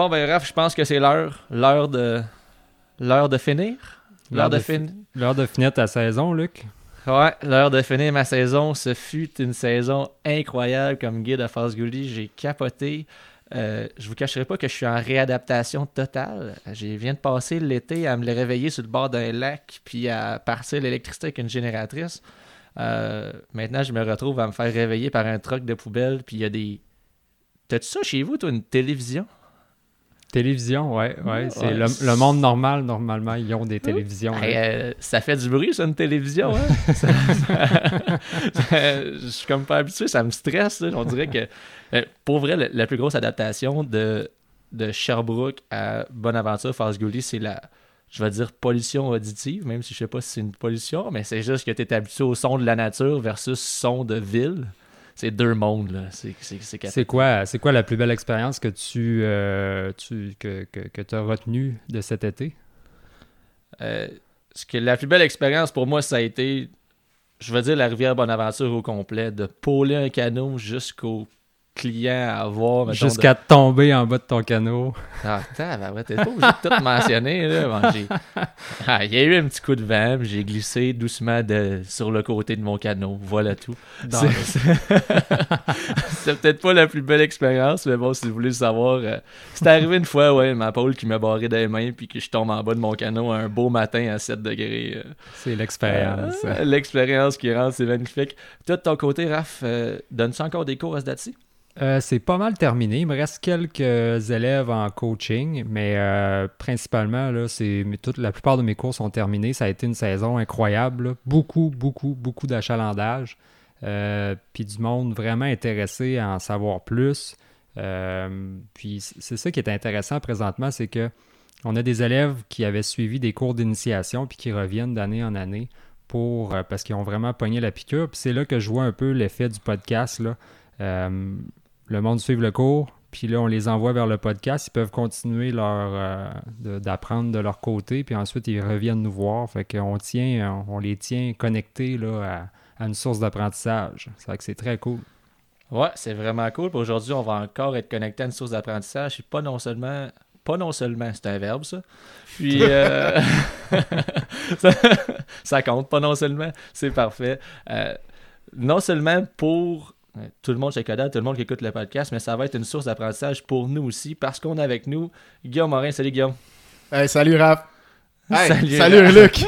Bon, ben, Raph, je pense que c'est l'heure. L'heure de. L'heure de finir. L'heure de, fi- finir. L'heure de finir ta saison, Luc. Ouais, l'heure de finir ma saison. Ce fut une saison incroyable comme guide à Gully. J'ai capoté. Euh, je vous cacherai pas que je suis en réadaptation totale. Je viens de passer l'été à me le réveiller sur le bord d'un lac puis à partir l'électricité avec une génératrice. Euh, maintenant, je me retrouve à me faire réveiller par un truck de poubelle puis il y a des... T'as-tu ça chez vous, toi, une télévision? Télévision, ouais, ouais. C'est Ouais. le, le monde normal, normalement, ils ont des télévisions. Hey, là. euh, ça fait du bruit, ça, une télévision. Hein? Ça- ça- je suis comme pas habitué, ça me stresse. là. On dirait que, euh, pour vrai, la, la plus grosse adaptation de, de Sherbrooke à Bonaventure, Gully, c'est la, je vais dire, pollution auditive, même si je sais pas si c'est une pollution, mais c'est juste que tu es habitué au son de la nature versus son de ville. C'est deux mondes, là. C'est, c'est, c'est C'est quoi, c'est quoi la plus belle expérience que tu, euh, tu que, que, que as retenue de cet été? Euh, ce que la plus belle expérience pour moi, ça a été, je veux dire, la rivière Bonaventure au complet, de pôler un canot jusqu'au client à voir. mettons, Jusqu'à tomber en bas de ton canot. Ah, tabarouette, t'es pas obligé de tout mentionner. Là. Bon, Ah, il y a eu un petit coup de vent, j'ai glissé doucement de... sur le côté de mon canot. Voilà tout. C'est- peut-être pas la plus belle expérience, mais bon, si vous voulez le savoir, euh, c'est arrivé une fois, ouais, ma pôle qui m'a barré des mains puis que je tombe en bas de mon canot un beau matin à 7 degrés. euh. C'est l'expérience. Euh, L'expérience qui rentre, c'est magnifique. Toi, de ton côté, Raph, euh, donnes-tu encore des cours à ce date-ci? Euh, c'est pas mal terminé. Il me reste quelques élèves en coaching, mais euh, principalement, là, c'est, toute, la plupart de mes cours sont terminés. Ça a été une saison incroyable. Beaucoup, beaucoup, beaucoup d'achalandage. Euh, puis du monde vraiment intéressé à en savoir plus. Puis c'est ça qui est intéressant présentement, c'est que on a des élèves qui avaient suivi des cours d'initiation puis qui reviennent d'année en année pour parce qu'ils ont vraiment pogné la piqûre. Puis c'est là que je vois un peu l'effet du podcast. Là. Le monde suit le cours, puis là, on les envoie vers le podcast. Ils peuvent continuer leur euh, de- d'apprendre de leur côté, puis ensuite, ils reviennent nous voir. Fait qu'on tient, on les tient connectés là, à, à une source d'apprentissage. C'est vrai que c'est très cool. Ouais, c'est vraiment cool. Puis aujourd'hui, on va encore être connecté à une source d'apprentissage. Puis pas non seulement, pas non seulement, c'est un verbe ça. Puis euh, ça, ça compte, pas non seulement, c'est parfait. Euh, non seulement pour tout le monde chez Coda, tout le monde qui écoute le podcast, mais ça va être une source d'apprentissage pour nous aussi parce qu'on a avec nous Guillaume Morin. Salut Guillaume. Hey, salut Raph. Hey, Salut, salut, Raph. Luc.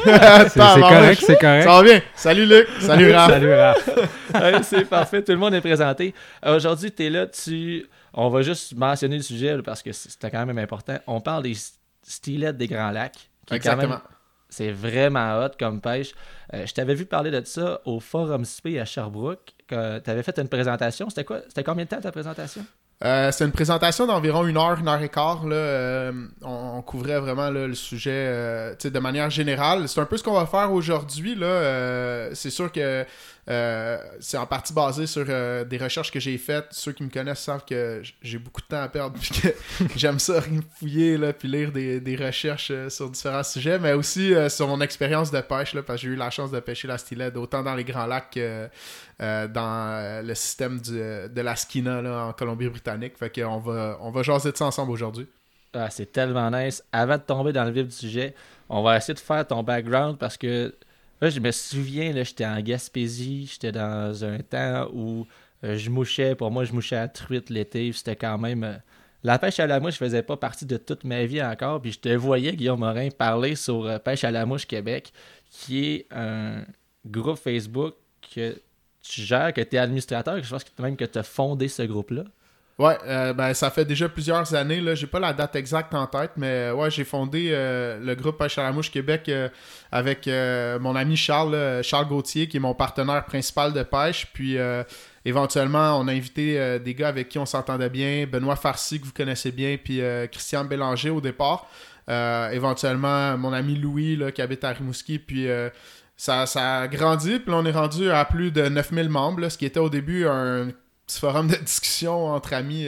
C'est correct, c'est correct. Ça va bien? Salut Luc. Salut Raph. Salut, Raph. Ouais, c'est parfait, tout le monde est présenté. Aujourd'hui, tu es là, tu... on va juste mentionner le sujet parce que c'était quand même important. On parle des stylettes des Grands Lacs. qui Exactement. C'est vraiment hot comme pêche. Euh, je t'avais vu parler de ça au Forum SP à Sherbrooke. Tu avais fait une présentation. C'était quoi? C'était combien de temps ta présentation? Euh, c'est une présentation d'environ une heure, une heure et quart. Là, Euh, on, couvrait vraiment le sujet euh, de manière générale. C'est un peu ce qu'on va faire aujourd'hui. Euh, c'est sûr que euh, c'est en partie basé sur euh, des recherches que j'ai faites. Ceux qui me connaissent savent que j'ai beaucoup de temps à perdre puis que j'aime ça fouiller là, puis lire des, recherches euh, sur différents sujets, mais aussi sur mon expérience de pêche là, parce que j'ai eu la chance de pêcher la stylette autant dans les Grands Lacs que dans le système de la Skina en Colombie-Britannique. Fait qu'on va, on va jaser de ça ensemble aujourd'hui. Ah, c'est tellement nice. Avant de tomber dans le vif du sujet, on va essayer de faire ton background parce que là, je me souviens, j'étais en Gaspésie, j'étais dans un temps où euh, je mouchais. Pour moi, je mouchais à truite l'été. C'était quand même. euh, la pêche à la mouche faisait pas partie de toute ma vie encore. Puis je te voyais, Guillaume Morin, parler sur euh, Pêche à la mouche Québec, qui est un groupe Facebook que tu gères, que tu es administrateur, je pense que même que tu as fondé ce groupe-là. Ouais, euh, ben ça fait déjà plusieurs années, là, j'ai pas la date exacte en tête, mais euh, ouais, j'ai fondé euh, le groupe Pêche à la mouche Québec avec mon ami Charles, Charles Gauthier, qui est mon partenaire principal de pêche. Puis éventuellement, on a invité des gars avec qui on s'entendait bien, Benoît Farcy, que vous connaissez bien, puis Christian Bélanger au départ. éventuellement, mon ami Louis, là, qui habite à Rimouski, puis ça, ça a grandi, puis on est rendu à plus de 9000 membres, ce qui était au début un petit forum de discussion entre amis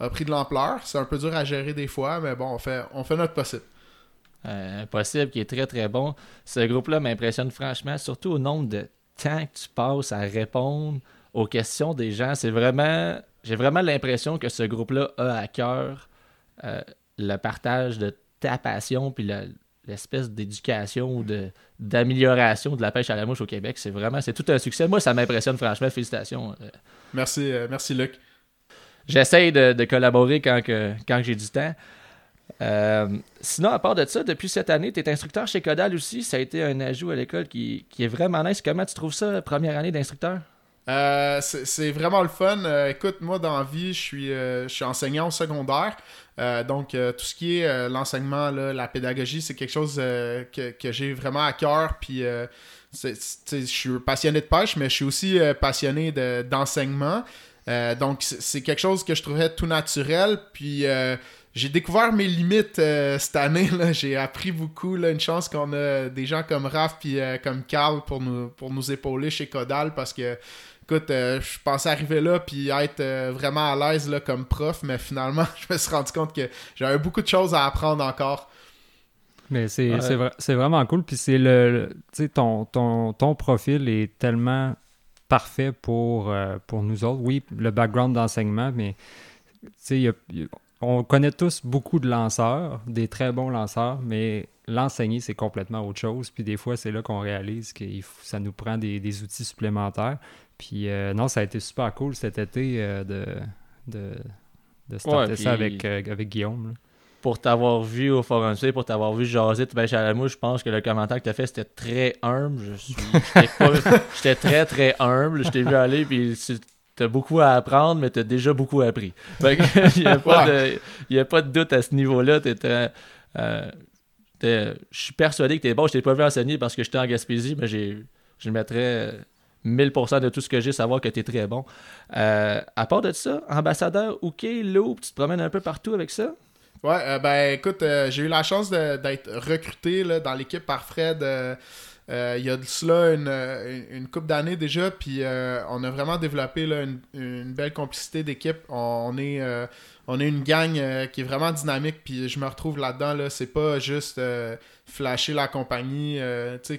a pris de l'ampleur. C'est un peu dur à gérer des fois, mais bon, on fait, on fait notre possible. Euh, possible qui est très très bon. Ce groupe-là m'impressionne franchement, surtout au nombre de temps que tu passes à répondre aux questions des gens. C'est vraiment, j'ai vraiment l'impression que ce groupe-là a à cœur euh, le partage de ta passion puis l'espèce d'éducation ou de, d'amélioration de la pêche à la mouche au Québec. C'est vraiment, c'est tout un succès. Moi, ça m'impressionne franchement. Félicitations. Euh. Merci, merci Luc. J'essaye de, collaborer quand, quand j'ai du temps. Euh, sinon, à part de ça, depuis cette année, tu es instructeur chez Codal aussi. Ça a été un ajout à l'école qui, est vraiment nice. Comment tu trouves ça, première année d'instructeur? Euh, c'est vraiment le fun. Euh, écoute, moi, dans la vie, je suis, je suis enseignant au secondaire. donc, tout ce qui est l'enseignement, la pédagogie, c'est quelque chose que, que j'ai vraiment à cœur. Puis, je suis passionné de pêche, mais je suis aussi passionné d'enseignement. donc, c'est quelque chose que je trouvais tout naturel. Puis, j'ai découvert mes limites euh, cette année. J'ai appris beaucoup. Une chance qu'on a des gens comme Raph et euh, comme Carl pour nous, pour nous épauler chez Codal parce que, écoute, euh, je pensais arriver là puis être vraiment à l'aise comme prof, mais finalement, je me suis rendu compte que j'avais beaucoup de choses à apprendre encore. Mais c'est vraiment cool. Puis c'est le. Tu sais, ton, ton, ton profil est tellement parfait pour, pour nous autres. Oui, le background d'enseignement, mais tu sais, on connaît tous beaucoup de lanceurs, des très bons lanceurs, mais l'enseigner, c'est complètement autre chose. Puis des fois, c'est là qu'on réalise que ça nous prend des, outils supplémentaires. Puis euh, non, ça a été super cool cet été euh, de, de, de starter ça avec, euh, avec Guillaume. Pour t'avoir vu au Forum C, pour t'avoir vu jaser pêche à la je pense que le commentaire que tu as fait, c'était très humble. J'étais très, très humble. Je t'ai vu aller, puis t'as beaucoup à apprendre, mais t'as déjà beaucoup appris. il n'y a, pas de doute à ce niveau-là. Euh, je suis persuadé que t'es bon. Je t'ai pas vu enseigner parce que j'étais en Gaspésie, mais je mettrais 1000% de tout ce que j'ai, savoir que tu es très bon. Euh, à part de ça, ambassadeur OK, Loop, tu te promènes un peu partout avec ça? Ouais, euh, ben écoute, j'ai eu la chance d'être recruté dans l'équipe par Fred euh, il y a de cela une, euh, une couple d'années déjà, puis euh, on a vraiment développé une, belle complicité d'équipe. On, est, on est une gang qui est vraiment dynamique, puis je me retrouve là-dedans. Là, c'est pas juste flasher la compagnie,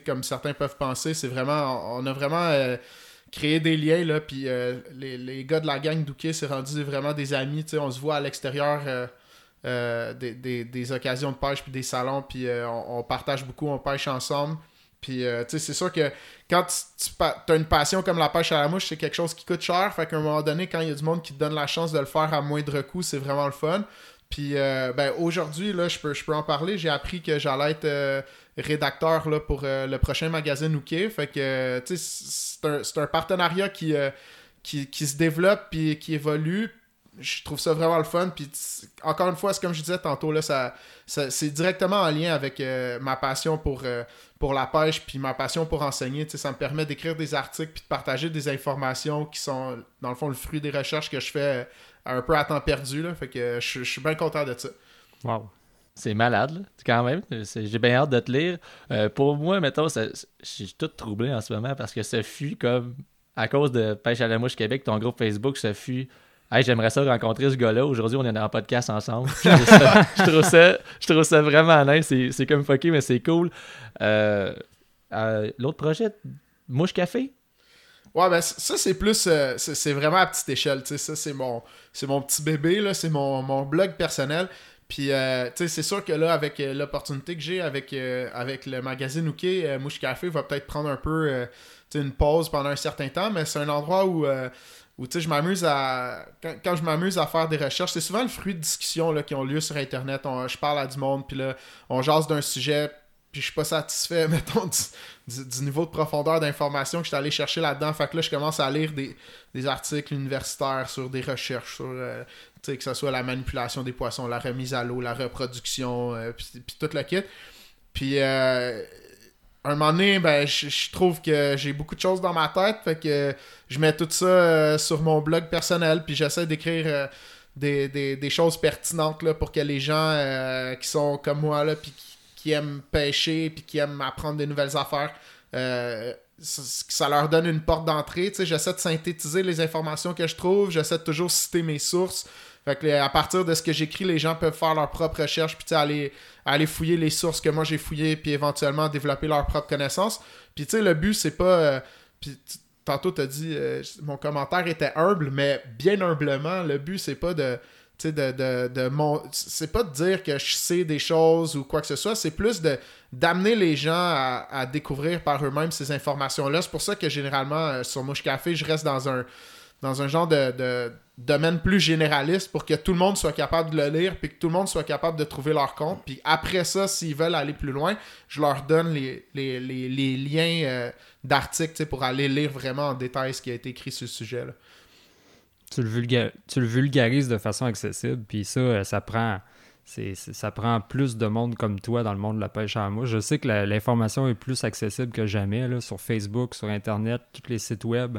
comme certains peuvent penser. C'est vraiment, on a vraiment créé des liens, là, puis les, les, gars de la gang d'Ouké s'est rendu vraiment des amis. On se voit à l'extérieur. des, des, occasions de pêche puis des salons puis on, partage beaucoup on pêche ensemble puis, euh, tu sais, c'est sûr que quand tu, as une passion comme la pêche à la mouche, c'est quelque chose qui coûte cher. Fait qu'à un moment donné, quand il y a du monde qui te donne la chance de le faire à moindre coût, c'est vraiment le fun. Puis, euh, ben, aujourd'hui, là, je peux, je peux en parler. J'ai appris que j'allais être euh, rédacteur là, pour le prochain magazine Ouké. Fait que, tu sais, c'est un, un, partenariat qui, qui, qui, se développe puis qui évolue je trouve ça vraiment le fun. Puis encore une fois, c'est comme je disais tantôt, là, ça, c'est directement en lien avec ma passion pour, pour la pêche puis ma passion pour enseigner. ça me permet d'écrire des articles puis de partager des informations qui sont, dans le fond, le fruit des recherches que je fais euh, un peu à temps perdu. Là, fait que je, suis bien content de ça. Wow. C'est malade, là, quand même. J'ai bien hâte de te lire. pour moi, mettons, je suis tout troublé en ce moment parce que ce fut comme, à cause de Pêche à la mouche Québec, ton groupe Facebook, ce fut Hey, j'aimerais ça rencontrer ce gars-là. Aujourd'hui, on est dans un podcast ensemble. je, trouve ça, je, trouve ça, vraiment nice. C'est comme fucké, mais c'est cool. Euh, euh, l'autre projet, Mouche Café? Ouais, ben ça, c'est plus. Euh, c'est vraiment à petite échelle. Ça, c'est mon, mon petit bébé. C'est mon, mon blog personnel. Puis, c'est sûr que là, avec l'opportunité que j'ai avec, avec le magazine Ouké, Mouche Café va peut-être prendre un peu une pause pendant un certain temps, mais c'est un endroit où où tu sais, je m'amuse à. Quand, je m'amuse à faire des recherches, c'est souvent le fruit de discussions là, qui ont lieu sur Internet. je parle à du monde, puis là, on jase d'un sujet, puis je suis pas satisfait, mettons, du, niveau de profondeur d'information que je suis allé chercher là-dedans. Fait que là, je commence à lire des, articles universitaires sur des recherches, sur euh, que ce soit la manipulation des poissons, la remise à l'eau, la reproduction, euh, puis, tout le kit. Puis. Euh, un moment donné, ben, je, trouve que j'ai beaucoup de choses dans ma tête. Fait que je mets tout ça euh, sur mon blog personnel. Puis j'essaie d'écrire euh, des, des- des choses pertinentes là, pour que les gens euh, qui sont comme moi, là, puis qui, aiment pêcher, puis qui aiment apprendre des nouvelles affaires, ça, ça leur donne une porte d'entrée. J'essaie de synthétiser les informations que je trouve. J'essaie de toujours citer mes sources. Fait que à partir de ce que j'écris, les gens peuvent faire leur propre recherche, puis aller, aller fouiller les sources que moi j'ai fouillées, puis éventuellement développer leur propre connaissance. Puis tu sais, le but, c'est pas. euh, puis tantôt, t'as dit, euh, mon commentaire était humble, mais bien humblement, le but, c'est pas de. tu de, de, de mon... C'est pas de dire que je sais des choses ou quoi que ce soit, c'est plus de d'amener les gens à, à découvrir par eux-mêmes ces informations-là. C'est pour ça que généralement, euh, sur Mouche Café, je reste dans un, dans un genre de, de domaine plus généraliste pour que tout le monde soit capable de le lire puis que tout le monde soit capable de trouver leur compte. Puis après ça, s'ils veulent aller plus loin, je leur donne les, les, les, liens euh, d'articles pour aller lire vraiment en détail ce qui a été écrit sur le sujet. là. tu le, vulga- tu le vulgarises de façon accessible, puis ça, euh, ça prend, ça prend plus de monde comme toi dans le monde de la pêche à la mouche. Je sais que l'information est plus accessible que jamais là, sur Facebook, sur Internet, tous les sites web.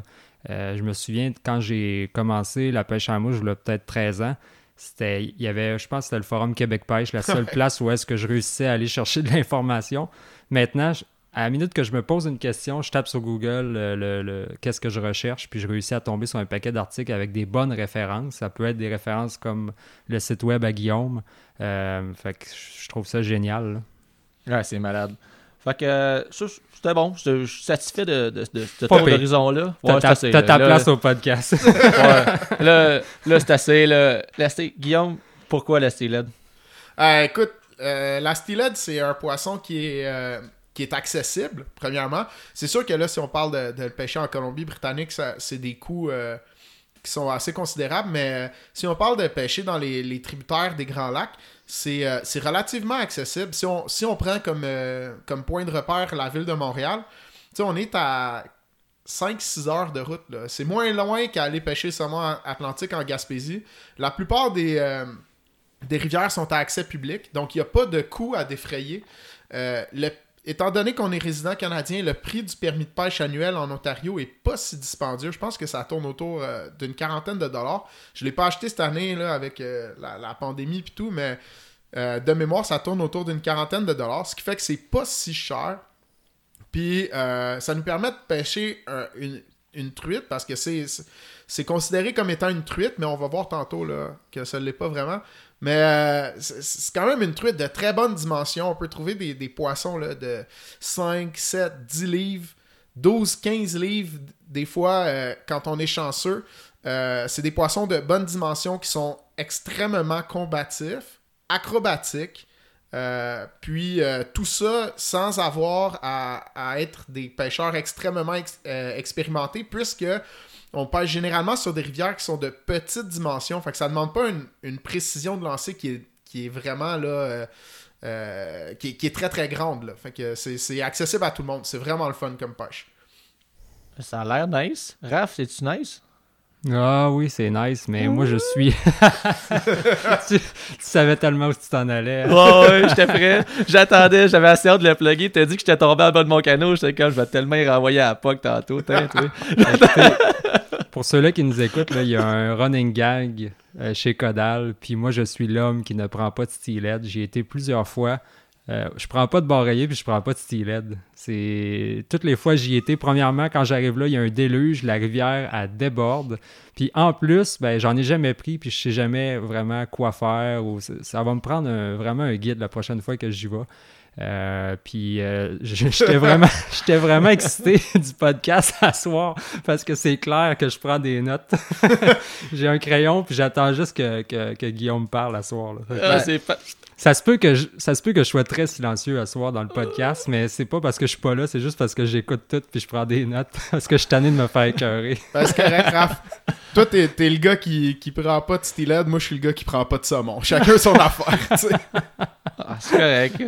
Euh, je me souviens de quand j'ai commencé la pêche à mouche, y a peut-être 13 ans. C'était, il y avait, je pense que c'était le forum Québec Pêche, la seule place où est-ce que je réussissais à aller chercher de l'information. Maintenant, je- à la minute que je me pose une question, je tape sur Google euh, le, le- qu'est-ce que je recherche, puis je réussis à tomber sur un paquet d'articles avec des bonnes références. Ça peut être des références comme le site web à Guillaume. Euh, fait que je trouve ça génial. là. Ouais, c'est malade. Fait que ça, c'était bon. Je suis satisfait de, de, de tour pire. d'horizon-là. T'as ta, là. Là, place au podcast. ouais. là, là c'est assez. Là. Là, Guillaume, pourquoi la stylette? Euh, écoute, euh, la steelhead, c'est un poisson qui est, euh, qui est accessible, premièrement. C'est sûr que là, si on parle de, de le pêcher en Colombie-Britannique, c'est des coûts euh, qui sont assez considérables, mais euh, si on parle de pêcher dans les, les tributaires des Grands Lacs, c'est euh, c'est relativement accessible. Si on, si on prend comme, euh, comme point de repère la ville de Montréal, on est à 5-6 heures de route. C'est moins loin qu'aller pêcher le saumon atlantique en Gaspésie. La plupart des, euh, des rivières sont à accès public, donc il n'y a pas de coût à défrayer. Le- étant donné qu'on est résident canadien, le prix du permis de pêche annuel en Ontario est pas si dispendieux. Je pense que ça tourne autour euh, d'une quarantaine de dollars. Je l'ai pas acheté cette année là, avec euh, la, pandémie et tout, mais euh, de mémoire, ça tourne autour d'une quarantaine de dollars, ce qui fait que c'est pas si cher. Puis ça nous permet de pêcher une, truite parce que c'est considéré comme étant une truite, mais on va voir tantôt là, que ça ne l'est pas vraiment. Mais euh, c'est quand même une truite de très bonne dimension. On peut trouver des, poissons là, de 5, 7, 10 livres, 12, 15 livres, des fois, euh, quand on est chanceux. Euh, c'est des poissons de bonne dimension qui sont extrêmement combatifs, acrobatiques. Puis tout ça sans avoir à, être des pêcheurs extrêmement ex- expérimentés, puisque on pêche généralement sur des rivières qui sont de petites dimensions. Fait que ça demande pas une, une précision de lancer qui est, qui est vraiment là. euh, euh, qui, est, qui est très très grande. Là. Fait que c'est, c'est accessible à tout le monde. C'est vraiment le fun comme pêche. Ça a l'air nice. Raph, c'est-tu nice? ah oui, c'est nice, mais moi je suis. tu, tu savais tellement où tu t'en allais. Ouais, ouais, j'étais prêt. J'attendais, j'avais assez hâte de le plugger. T'as dit que j'étais tombé en bas de mon canot. J'étais comme, je vais tellement y renvoyer à la POC tantôt. Pour ceux-là qui nous écoutent, il y a un running gag euh, chez Codal. Puis moi, je suis l'homme qui ne prend pas de stylet. J'y été plusieurs fois. Euh, je prends pas de bareillet puis je prends pas de stylet. C'est toutes les fois j'y étais. Premièrement, quand j'arrive là, il y a un déluge, la rivière déborde. Puis en plus, ben j'en ai jamais pris puis je sais jamais vraiment quoi faire. Ça, va me prendre vraiment un guide la prochaine fois que j'y vais. Euh, puis euh, j'étais vraiment, j'étais vraiment excité du podcast à soir parce que c'est clair que je prends des notes. J'ai un crayon puis j'attends juste que, que, que Guillaume parle à soir. là. Que, Ah, ben, pas... ça se peut que je, ça se peut que je sois très silencieux à soir dans le podcast, mais c'est pas parce que je suis pas là, c'est juste parce que j'écoute tout puis je prends des notes parce que je suis tanné de me faire écœurer. C'est correct, Raph. Toi, t'es, t'es le gars qui, qui prend pas de steelhead. Moi, je suis le gars qui prend pas de saumon. Chacun son affaire. tu sais. Ah, c'est correct.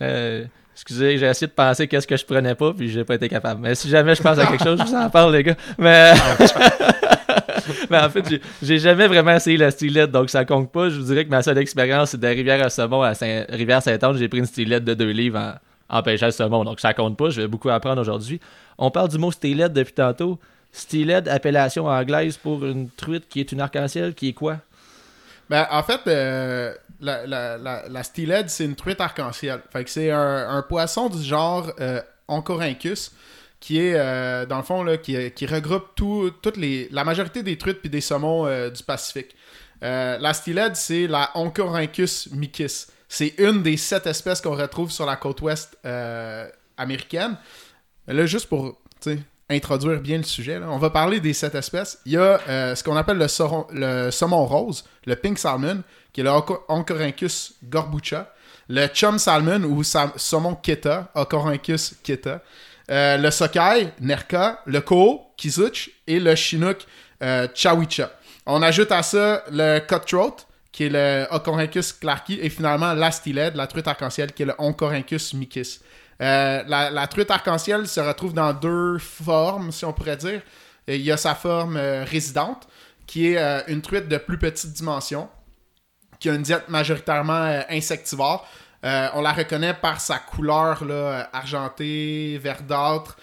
Euh, excusez, j'ai essayé de penser qu'est-ce que je prenais pas, puis j'ai pas été capable. Mais si jamais je pense à quelque chose, je vous en parle, les gars. Mais, mais en fait, j'ai- jamais vraiment essayé la stylette, donc ça compte pas. Je vous dirais que ma seule expérience, c'est de rivière à Saumon à Saint- Rivière-Saint-Anne. J'ai pris une stylette de 2 livres en pêchant le saumon. Donc ça compte pas, je vais beaucoup apprendre aujourd'hui. On parle du mot steelhead depuis tantôt. Steelhead, appellation anglaise pour une truite qui est une arc-en-ciel, qui est quoi? Ben, en fait, euh, la, la, la, c'est une truite arc-en-ciel. Fait que c'est un, poisson du genre euh, Oncorhynchus, qui est, euh, dans le fond, là, qui, qui regroupe tout, toutes les, la majorité des truites puis des saumons du Pacifique. La steelhead, c'est la Oncorhynchus micis. C'est une des sept espèces qu'on retrouve sur la côte ouest américaine. Là, juste pour introduire bien le sujet, on va parler des sept espèces. Il y a euh, ce qu'on appelle le, saumon rose, le pink salmon, qui est le Onco- Oncorhynchus gorbucha, le chum salmon ou sa- saumon keta, Oncorhynchus keta, euh, le sockeye, nerka, le ko, kizuch, et le chinook, euh, chawicha. On ajoute à ça le cutthroat, qui est le Oncorhynchus clarki, et finalement la steelhead, la truite arc-en-ciel, qui est le Oncorhynchus micis. Euh, la, truite arc-en-ciel se retrouve dans deux formes, si on pourrait dire. Il y a sa forme euh, résidente, qui est euh, une truite de plus petite dimension, qui a une diète majoritairement insectivore. On la reconnaît par sa couleur argentée, verdâtre,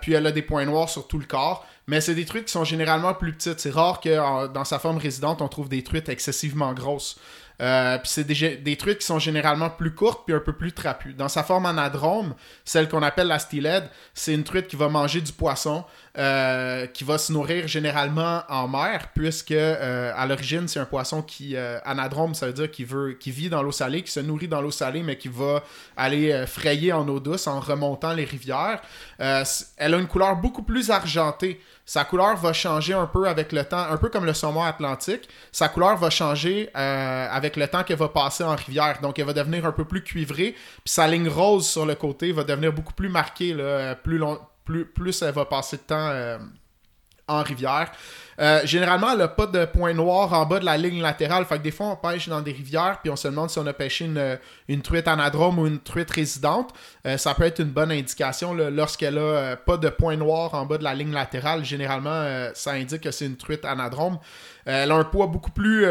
puis elle a des points noirs sur tout le corps. Mais c'est des truites qui sont généralement plus petites. C'est rare que dans sa forme résidente, on trouve des truites excessivement grosses. Euh, puis c'est des, truites qui sont généralement plus courtes puis un peu plus trapues. Dans sa forme anadrome, celle qu'on appelle la steelhead, c'est une truite qui va manger du poisson, euh, qui va se nourrir généralement en mer, puisque euh, à l'origine c'est un poisson qui euh, anadrome, ça veut dire qu'il veut, qui vit dans l'eau salée, qui se nourrit dans l'eau salée, mais qui va aller frayer en eau douce en remontant les rivières. Elle a une couleur beaucoup plus argentée. Sa couleur va changer un peu avec le temps, un peu comme le saumon atlantique. Sa couleur va changer avec le temps qu'elle va passer en rivière. Donc, elle va devenir un peu plus cuivrée. Puis sa ligne rose sur le côté va devenir beaucoup plus marquée. Plus, long, plus, elle va passer de temps euh, en rivière. Euh, généralement, elle n'a pas de point noir en bas de la ligne latérale. Fait que des fois, on pêche dans des rivières, puis on se demande si on a pêché une, truite anadrome ou une truite résidente. Euh, ça peut être une bonne indication lorsqu'elle a euh, pas de point noir en bas de la ligne latérale. Généralement, ça indique que c'est une truite anadrome. Elle a un poids beaucoup plus,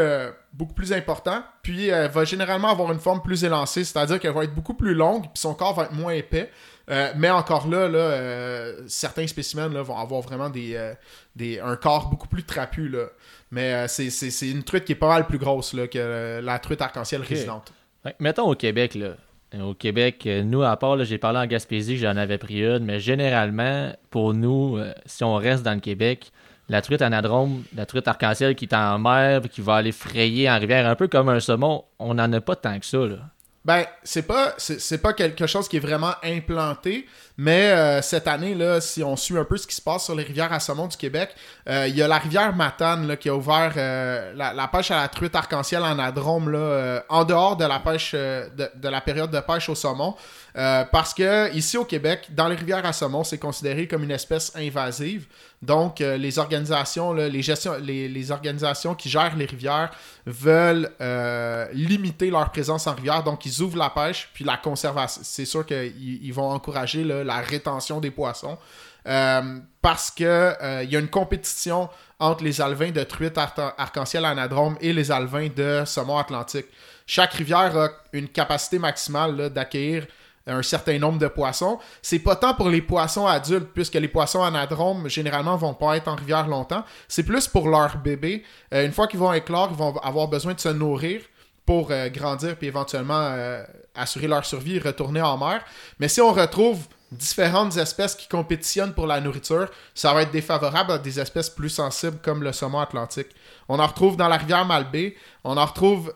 beaucoup plus important, puis elle va généralement avoir une forme plus élancée, c'est-à-dire qu'elle va être beaucoup plus longue, puis son corps va être moins épais. Euh, mais encore là, là euh, certains spécimens là, vont avoir vraiment des, euh, des, un corps beaucoup plus trapu. Là. Mais c'est, une truite qui est pas mal plus grosse là, que la truite arc-en-ciel résidente. Ouais, mettons au Québec, là. Au Québec, nous, à part, j'ai parlé en Gaspésie, j'en avais pris une, mais généralement, pour nous, si on reste dans le Québec, la truite anadrome, la truite arc-en-ciel qui est en mer, qui va aller frayer en rivière, un peu comme un saumon, on n'en a pas tant que ça, là. Ben, c'est pas, c'est, pas quelque chose qui est vraiment implanté, mais euh, cette année, là, si on suit un peu ce qui se passe sur les rivières à saumon du Québec, euh, il y a la rivière Matane qui a ouvert euh, la, pêche à la truite arc-en-ciel en adrome là, en dehors de la pêche de, de la période de pêche au saumon. Parce que ici au Québec, dans les rivières à saumon, c'est considéré comme une espèce invasive. Donc, euh, les organisations, les, organisations qui gèrent les rivières veulent euh, limiter leur présence en rivière. Donc, ils ouvrent la pêche, puis la conservation. C'est sûr qu'ils ils vont encourager la rétention des poissons. Euh, parce que il y a une compétition entre les alevins de truite ar- arc-en-ciel anadrome et les alevins de saumon atlantique. Chaque rivière a une capacité maximale d'accueillir un certain nombre de poissons. C'est pas tant pour les poissons adultes, puisque les poissons anadromes, généralement, vont pas être en rivière longtemps. C'est plus pour leurs bébés. Euh, une fois qu'ils vont éclore, ils vont avoir besoin de se nourrir pour euh, grandir puis éventuellement euh, assurer leur survie et retourner en mer. Mais si on retrouve différentes espèces qui compétitionnent pour la nourriture, ça va être défavorable à des espèces plus sensibles comme le saumon atlantique. On en retrouve dans la rivière Malbaie, on en retrouve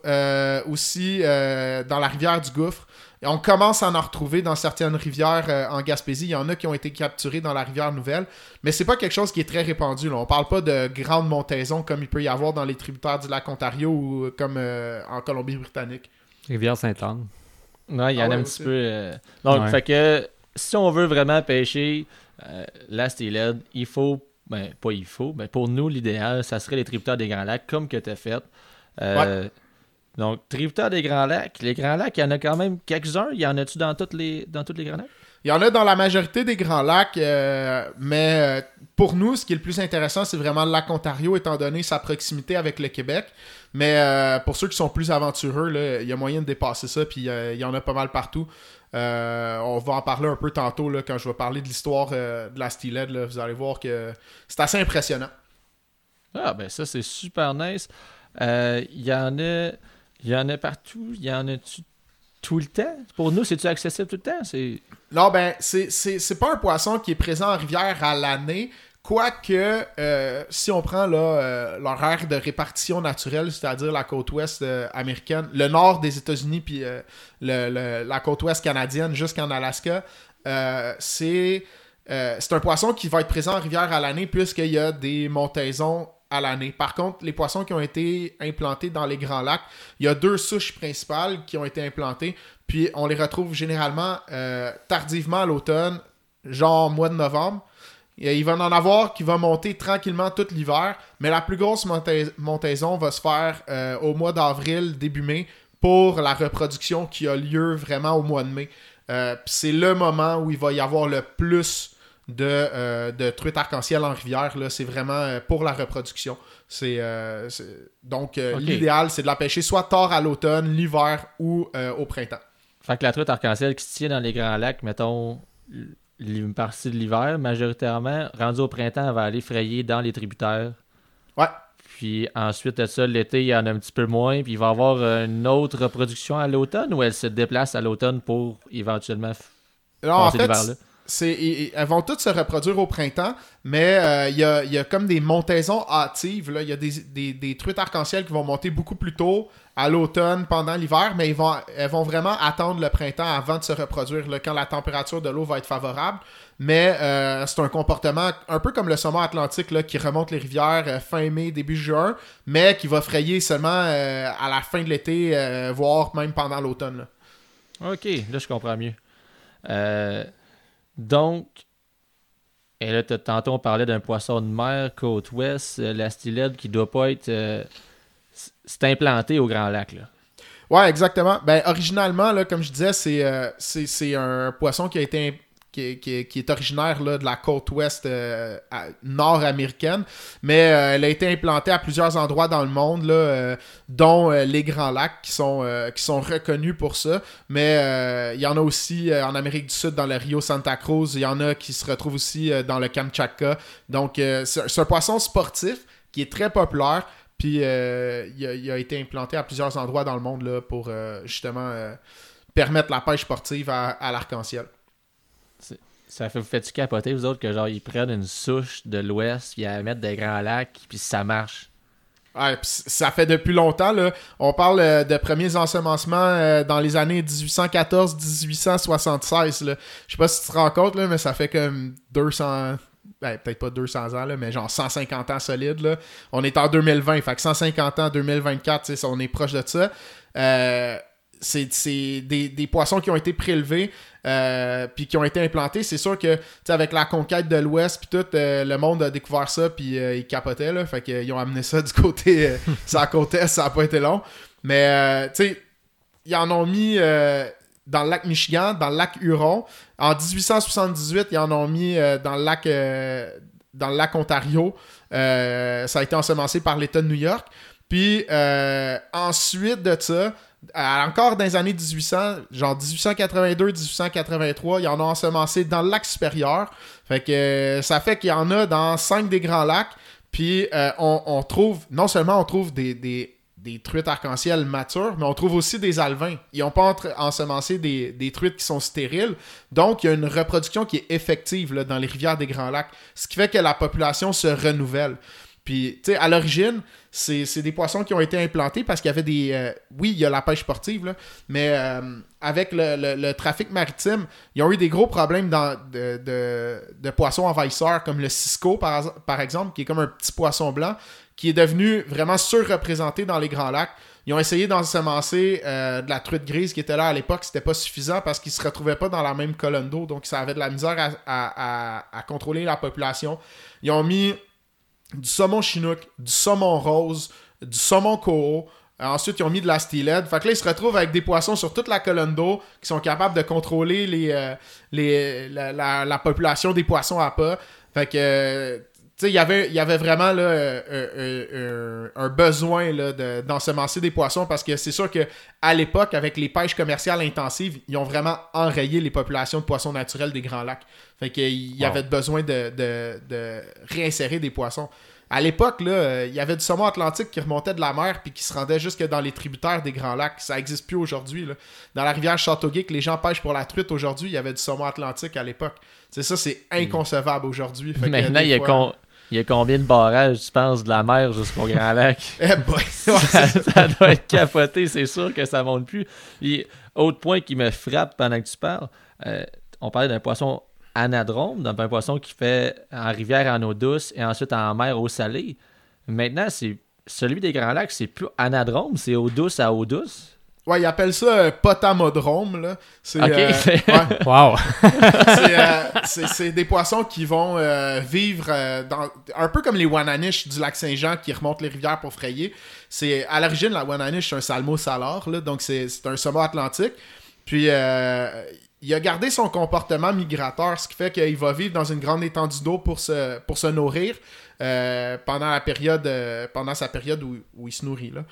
aussi dans la rivière du Gouffre. Et on commence à en retrouver dans certaines rivières euh, en Gaspésie. Il y en a qui ont été capturés dans la rivière Nouvelle, mais c'est pas quelque chose qui est très répandu. Là. On parle pas de grandes montaisons comme il peut y avoir dans les tributaires du lac Ontario ou euh, comme euh, en Colombie-Britannique. Rivière Sainte-Anne. Ouais, il y en Ah a ouais, un aussi. petit peu. euh, Donc, Ouais. fait que si on veut vraiment pêcher euh, la steelhead, il faut. Ben, pas il faut, mais pour nous, l'idéal, ça serait les tributaires des Grands Lacs, comme que tu as fait. Euh, Donc, tributaires des Grands Lacs. Les Grands Lacs, il y en a quand même quelques-uns. Il y en a-tu dans toutes les, dans toutes les Grands Lacs? Il y en a dans la majorité des grands lacs, euh, mais euh, pour nous, ce qui est le plus intéressant, c'est vraiment le lac Ontario, étant donné sa proximité avec le Québec. Mais euh, pour ceux qui sont plus aventureux, là, il y a moyen de dépasser ça, puis euh, il y en a pas mal partout. Euh, on va en parler un peu tantôt là, quand je vais parler de l'histoire de la Steelhead. Vous allez voir que c'est assez impressionnant. Ah, ben ça, c'est super nice. Il y en a. Il y en a partout. Il y en a tout le temps? Pour nous, c'est-tu accessible tout le temps? C'est... Non, ben, c'est, pas un poisson qui est présent en rivière à l'année. Quoique, euh, si on prend euh, leur aire de répartition naturelle, c'est-à-dire la côte ouest euh, américaine, le nord des États-Unis, puis la côte ouest canadienne jusqu'en Alaska, c'est un poisson qui va être présent en rivière à l'année puisqu'il y a des montaisons à l'année. Par contre, les poissons qui ont été implantés dans les grands lacs, il y a deux souches principales qui ont été implantées, puis on les retrouve généralement euh, tardivement à l'automne, genre mois de novembre. Il va en avoir qui va monter tranquillement tout l'hiver, mais la plus grosse montaison va se faire euh, au mois d'avril, début mai, pour la reproduction qui a lieu vraiment au mois de mai. Euh, c'est le moment où il va y avoir le plus de, euh, de truites arc-en-ciel en rivière. C'est vraiment euh, pour la reproduction. C'est euh, donc l'idéal, c'est de la pêcher soit tard à l'automne, l'hiver ou au printemps. Fait que la truite arc-en-ciel qui se tient dans les grands lacs, mettons une partie de l'hiver, majoritairement, rendu au printemps, elle va aller frayer dans les tributaires. Ouais. Puis ensuite de ça, l'été, il y en a un petit peu moins. Puis il va y avoir une autre reproduction à l'automne ou elle se déplace à l'automne pour éventuellement passer l'hiver là? elles vont toutes se reproduire au printemps, mais euh, il y, a, comme des montaisons hâtives. Il y a des, truites arc-en-ciel qui vont monter beaucoup plus tôt à l'automne, pendant l'hiver, mais ils vont, elles vont vraiment attendre le printemps avant de se reproduire, quand la température de l'eau va être favorable. Mais euh, c'est un comportement un peu comme le saumon atlantique là, qui remonte les rivières euh, fin mai, début juin, mais qui va frayer seulement à la fin de l'été, voire même pendant l'automne. Ok, là je comprends mieux. Euh, donc, et là, tantôt, on parlait d'un poisson de mer, côte ouest, euh, la stylette qui doit pas être. Euh, c'est implanté au Grand Lac, là. Ouais, exactement. Ben, originalement, là, comme je disais, c'est, euh, c'est, un poisson qui a été qui, est originaire de la côte ouest euh, nord-américaine, mais euh, elle a été implantée à plusieurs endroits dans le monde, euh, dont les Grands Lacs, qui sont, qui sont reconnus pour ça. Mais il y en a aussi en Amérique du Sud, dans le Rio Santa Cruz. Il y en a qui se retrouvent aussi dans le Kamchatka. Donc, c'est un poisson sportif qui est très populaire. Puis, il a, été implanté à plusieurs endroits dans le monde là, pour justement permettre la pêche sportive à l'arc-en-ciel. Ça fait vous fait-tu capoter, vous autres, que genre ils prennent une souche de l'Ouest, puis à mettre des grands lacs, puis ça marche? Ouais, ça fait depuis longtemps, là. On parle euh, de premiers ensemencements euh, dans les années 1814-1876, là. Je sais pas si tu te rends compte, là, mais ça fait comme 200... Ben, peut-être pas 200 ans, là, mais genre 150 ans solides, là. On est en 2020, fait que 150 ans, 2024, on est proche de ça. Euh, c'est des, des, poissons qui ont été prélevés euh, puis qui ont été implantés. C'est sûr que avec la conquête de l'Ouest puis tout, euh, le monde a découvert ça puis euh, ils capotaient là, fait qu'ils ont amené ça du côté ça côté ça a pas été long. Mais tu sais, ils en ont mis dans le lac Michigan, dans le lac Huron. En 1878, ils en ont mis dans le lac dans le lac Ontario. ça a été ensemencé par l'État de New York. Puis ensuite de ça, encore dans les années 1800, genre 1882-1883, il y en a ensemencé dans le lac supérieur. Fait que euh, ça fait qu'il y en a dans cinq des grands lacs. Puis euh, on, trouve, non seulement on trouve des, truites arc-en-ciel matures, mais on trouve aussi des alvins. Ils n'ont pas ensemencé des, truites qui sont stériles. Donc, il y a une reproduction qui est effective dans les rivières des Grands Lacs, ce qui fait que la population se renouvelle. Puis, tu sais, à l'origine, c'est des poissons qui ont été implantés parce qu'il y avait des. Euh, oui, il y a la pêche sportive, mais euh, avec le, trafic maritime, ils ont eu des gros problèmes dans, de, poissons envahisseurs, comme le Cisco, par, par, exemple, qui est comme un petit poisson blanc, qui est devenu vraiment surreprésenté dans les Grands Lacs. Ils ont essayé d'ensemencer euh, de la truite grise qui était là à l'époque, c'était pas suffisant parce qu'ils se retrouvaient pas dans la même colonne d'eau, donc ça avait de la misère à, à contrôler la population. Ils ont mis du saumon chinook, du saumon rose, du saumon coho. Ensuite, ils ont mis de la. Fait que là, ils se retrouvent avec des poissons sur toute la colonne d'eau qui sont capables de contrôler les, euh, les, la, population des poissons à pas. Fait que, sais, il y avait, il y avait vraiment là, euh, euh, euh, un besoin de- d'ensemencer des poissons parce que c'est sûr que à l'époque, avec les pêches commerciales intensives, ils ont vraiment enrayé les populations de poissons naturels des Grands Lacs. Fait qu'il y Wow. avait besoin de, de- de réinsérer des poissons. À l'époque, il y avait du saumon atlantique qui remontait de la mer puis qui se rendait jusque dans les tributaires des Grands Lacs. Ça n'existe plus aujourd'hui. Dans la rivière Châteauguay, que les gens pêchent pour la truite aujourd'hui, il y avait du saumon atlantique à l'époque. C'est ça, c'est inconcevable aujourd'hui. Maintenant, il y, a fois- con- il y a combien de barrages, tu penses, de la mer jusqu'au Grand Lac? Eh boy. Ça, ça doit être capoté, c'est sûr que ça monte plus. Puis, autre point qui me frappe pendant que tu parles, euh, on parlait d'un poisson anadrome, d'un un poisson qui fait en rivière en eau douce et ensuite en mer eau salée. Maintenant, c'est celui des Grands Lacs, c'est plus anadrome, c'est eau douce à eau douce? Ouais, ils appellent ça un potamodrome. Là. C'est, Ok. euh, ouais, Wow! c'est, euh, c'est- c'est des poissons qui vont euh, vivre euh, dans, un peu comme les Wananish du lac Saint-Jean qui remontent les rivières pour frayer. C'est, à l'origine, la Wananish, c'est un salmo salar, là, donc c'est, c'est un saumon atlantique. Puis, euh, il a gardé son comportement migrateur, ce qui fait qu'il va vivre dans une grande étendue d'eau pour se, pour se nourrir euh, pendant, la période, euh, pendant sa période où, où il se nourrit. Là.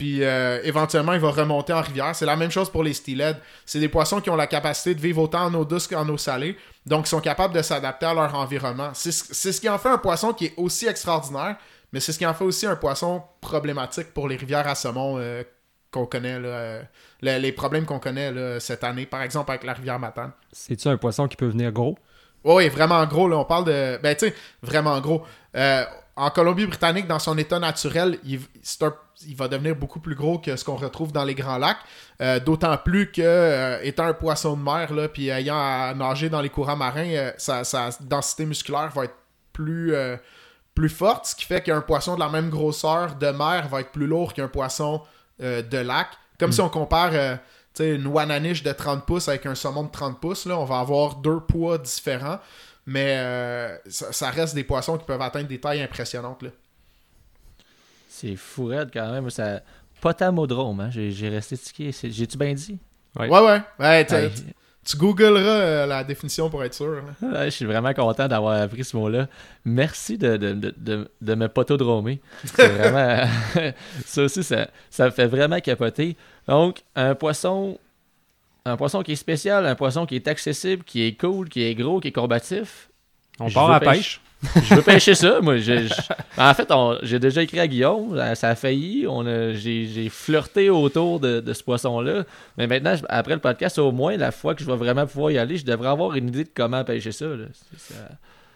Puis euh, éventuellement, il va remonter en rivière. C'est la même chose pour les steelheads. C'est des poissons qui ont la capacité de vivre autant en eau douce qu'en eau salée. Donc, ils sont capables de s'adapter à leur environnement. C'est ce qui en fait un poisson qui est aussi extraordinaire, mais c'est ce qui en fait aussi un poisson problématique pour les rivières à saumon euh, qu'on connaît, là, euh, le- les problèmes qu'on connaît là, cette année, par exemple avec la rivière Matane. C'est-tu un poisson qui peut venir gros? Oui, oui, vraiment gros. Là, on parle de. Ben, tu sais, vraiment gros. Euh, en Colombie-Britannique, dans son état naturel, il, c'est un- il va devenir beaucoup plus gros que ce qu'on retrouve dans les Grands Lacs. Euh, D'autant plus que, euh, étant un poisson de mer, là, puis ayant à nager dans les courants marins, euh, sa, sa densité musculaire va être plus, plus forte, ce qui fait qu'un poisson de la même grosseur de mer va être plus lourd qu'un poisson de lac. Comme si on compare une wananiche de 30 pouces avec un saumon de 30 pouces, là, on va avoir deux poids différents, mais euh, ça, ça reste des poissons qui peuvent atteindre des tailles impressionnantes. Là. C'est fou raide quand même. Ça... Potamodrome, hein? j'ai j'ai resté tiqué. C'est- J'ai-tu bien dit? Ouais. Ouais, ouais. ouais tu, googleras euh, la définition pour être sûr. là. Je suis vraiment content d'avoir appris ce mot-là. Merci de, de, de, de, de me potodromer. C'est vraiment. ça aussi, ça, ça me fait vraiment capoter. Donc, un poisson. Un poisson qui est spécial, un poisson qui est accessible, qui est cool, qui est gros, qui est combatif. On Je part à pêche. Je veux pêcher ça. Moi, je- je- en fait, on- j'ai déjà écrit à Guillaume. ça- a failli. On a- j'ai, j'ai flirté autour de, de ce poisson-là. Mais maintenant, je- après le podcast, au moins, la fois que je vais vraiment pouvoir y aller, je devrais avoir une idée de comment pêcher ça. là. C'est- ça-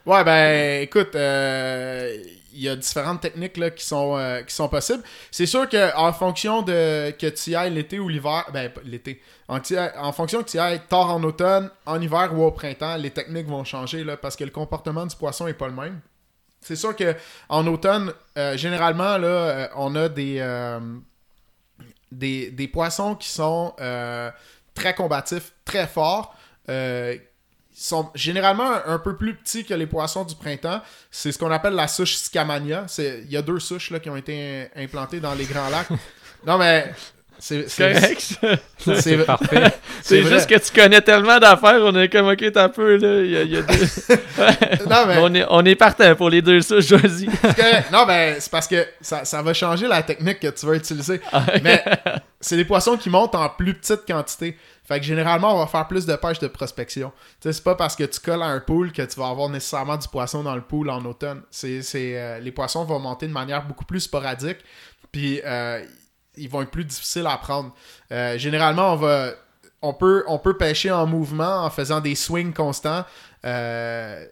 Ouais, ben, écoute, euh, il y a différentes techniques là, qui, sont, euh, qui sont possibles. C'est sûr que en fonction de que tu y ailles l'été ou l'hiver, ben, l'été, en, en fonction que tu y ailles tard en automne, en hiver ou au printemps, les techniques vont changer là, parce que le comportement du poisson est pas le même. C'est sûr que en automne, euh, généralement, là, euh, on a des, des, des poissons qui sont très combatifs, très forts. Sont généralement un, peu plus petits que les poissons du printemps. C'est ce qu'on appelle la souche Scamania. C'est- Il y a deux souches là, qui ont été implantées dans les grands lacs. non, mais c'est correct, c'est- parfait. C'est juste que tu connais tellement d'affaires, on est comme, ok, t'as peu, là. Il y a, il y a deux- Non, mais- on, est, on est partant pour les deux, ça, correct. Non, ben, c'est parce que ça, ça va changer la technique que tu vas utiliser. Mais c'est des poissons qui montent en plus petite quantité. Fait que généralement, on va faire plus de pêche de prospection. Tu sais, c'est pas parce que tu colles à un pool que tu vas avoir nécessairement du poisson dans le pool en automne. C'est, c'est, euh, les poissons vont monter de manière beaucoup plus sporadique. Puis euh, ils vont être plus difficiles à prendre. Euh, généralement, on va. On peut, on peut pêcher en mouvement en faisant des swings constants. Euh,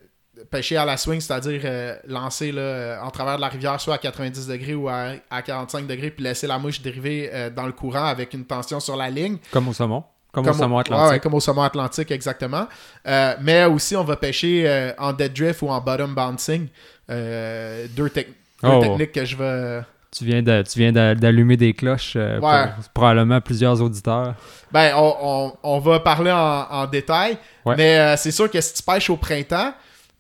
pêcher à la swing, c'est-à-dire euh, lancer là, en travers de la rivière, soit à 90 degrés ou à, à 45 degrés, puis laisser la mouche dériver euh, dans le courant avec une tension sur la ligne. Comme au saumon. Comme, au saumon atlantique. ouais, comme au saumon atlantique, exactement. Euh, mais aussi, on va pêcher en dead drift ou en bottom bouncing. Deux, tec- deux Oh. techniques que je vais... Tu viens de- tu viens d'a- d'allumer des cloches euh, Ouais. pour probablement plusieurs auditeurs. Ben, on, on- on va parler en, en détail. Ouais. Mais euh, c'est sûr que si tu pêches au printemps,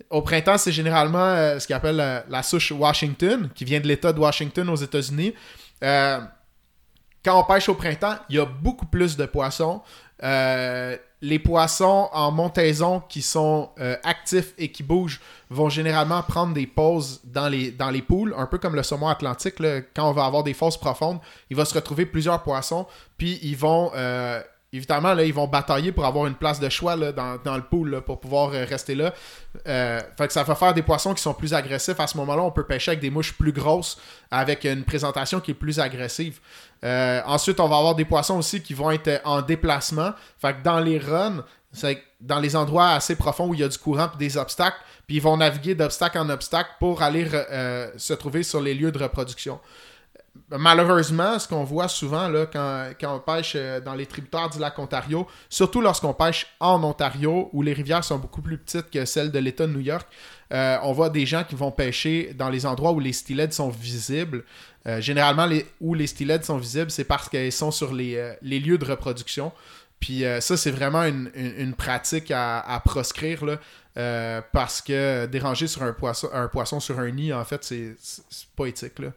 au printemps, c'est généralement euh, ce qu'on appelle la souche Washington, qui vient de l'État de Washington aux États-Unis. Quand on pêche au printemps, il y a beaucoup plus de poissons. Les poissons en montaison qui sont euh, actifs et qui bougent vont généralement prendre des pauses dans les, poules, un peu comme le saumon atlantique. quand on va avoir des fosses profondes, il va se retrouver plusieurs poissons, puis ils vont, euh, évidemment, là, ils vont batailler pour avoir une place de choix dans, dans le pool pour pouvoir euh, rester là. Ça va faire des poissons qui sont plus agressifs. À ce moment-là, on peut pêcher avec des mouches plus grosses, avec une présentation qui est plus agressive. Euh, ensuite, on va avoir des poissons aussi qui vont être en déplacement. Fait que dans les runs, c'est dans les endroits assez profonds où il y a du courant et des obstacles, puis ils vont naviguer d'obstacle en obstacle pour aller euh, se trouver sur les lieux de reproduction. Malheureusement, ce qu'on voit souvent là, quand, on pêche euh, dans les tributaires du lac Ontario, surtout lorsqu'on pêche en Ontario, où les rivières sont beaucoup plus petites que celles de l'État de New York, euh, on voit des gens qui vont pêcher dans les endroits où les stylèdes sont visibles. Euh, généralement, où les stylèdes sont visibles, c'est parce qu'elles sont sur les, euh, les lieux de reproduction. Puis euh, ça, c'est vraiment une, pratique à, proscrire, là, parce que déranger sur un poisson, un poisson sur un nid, en fait, c'est pas éthique. Là.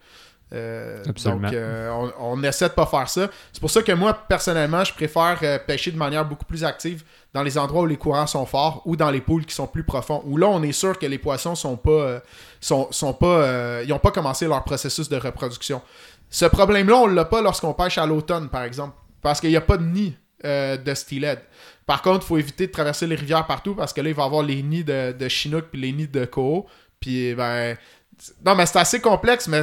Euh, donc, euh, on, on essaie de pas faire ça. C'est pour ça que moi, personnellement, je préfère euh, pêcher de manière beaucoup plus active dans les endroits où les courants sont forts ou dans les poules qui sont plus profonds. Où là, on est sûr que les poissons sont pas, sont, sont pas, ils ont pas commencé leur processus de reproduction. Ce problème-là, on l'a pas lorsqu'on pêche à l'automne, par exemple, parce qu'il n'y a pas de nid de steelhead. Par contre, il faut éviter de traverser les rivières partout parce que là, il va y avoir les nids de, de Chinook puis les nids de Koho. Puis, ben. Non, mais c'est assez complexe, mais.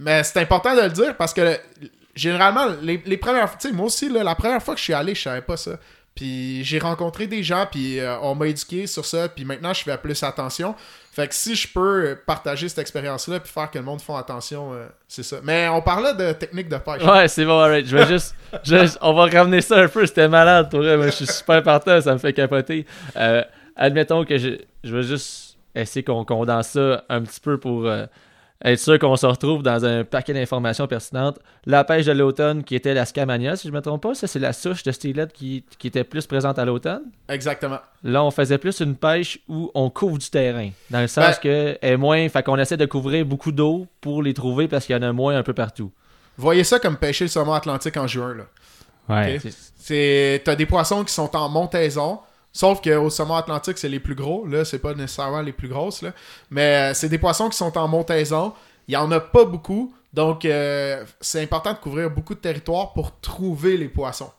Mais c'est important de le dire parce que généralement, les, les premières fois. Tu sais, moi aussi, là, la première fois que je suis allé, je savais pas ça. Puis j'ai rencontré des gens, puis euh, on m'a éduqué sur ça, puis maintenant je fais plus attention. Fait que si je peux partager cette expérience-là, puis faire que le monde fasse attention, euh, c'est ça. Mais on parlait de technique de pêche. Ouais, c'est bon, alright. Je vais juste, juste- On va ramener ça un peu. C'était malade pour. Moi, je suis super partant. Ça me fait capoter. Euh, admettons que je, je vais juste essayer qu'on condense ça un petit peu pour être sûr qu'on se retrouve dans un paquet d'informations pertinentes. La pêche de l'automne qui était la scamania, si je me trompe pas, ça c'est la souche de steelhead qui, qui était plus présente à l'automne. Exactement. Là, on faisait plus une pêche où on couvre du terrain. Dans le sens que est moins. Fait qu'on essaie de couvrir beaucoup d'eau pour les trouver parce qu'il y en a moins un peu partout. Voyez ça comme pêcher le saumon atlantique en juin. Là. Ouais. Ok? C'est t'as des poissons qui sont en montaison. Sauf qu'au saumon atlantique, c'est les plus gros. Là, c'est pas nécessairement les plus grosses. Mais euh, c'est des poissons qui sont en montaison. Il y en a pas beaucoup. Donc, euh, c'est important de couvrir beaucoup de territoire pour trouver les poissons.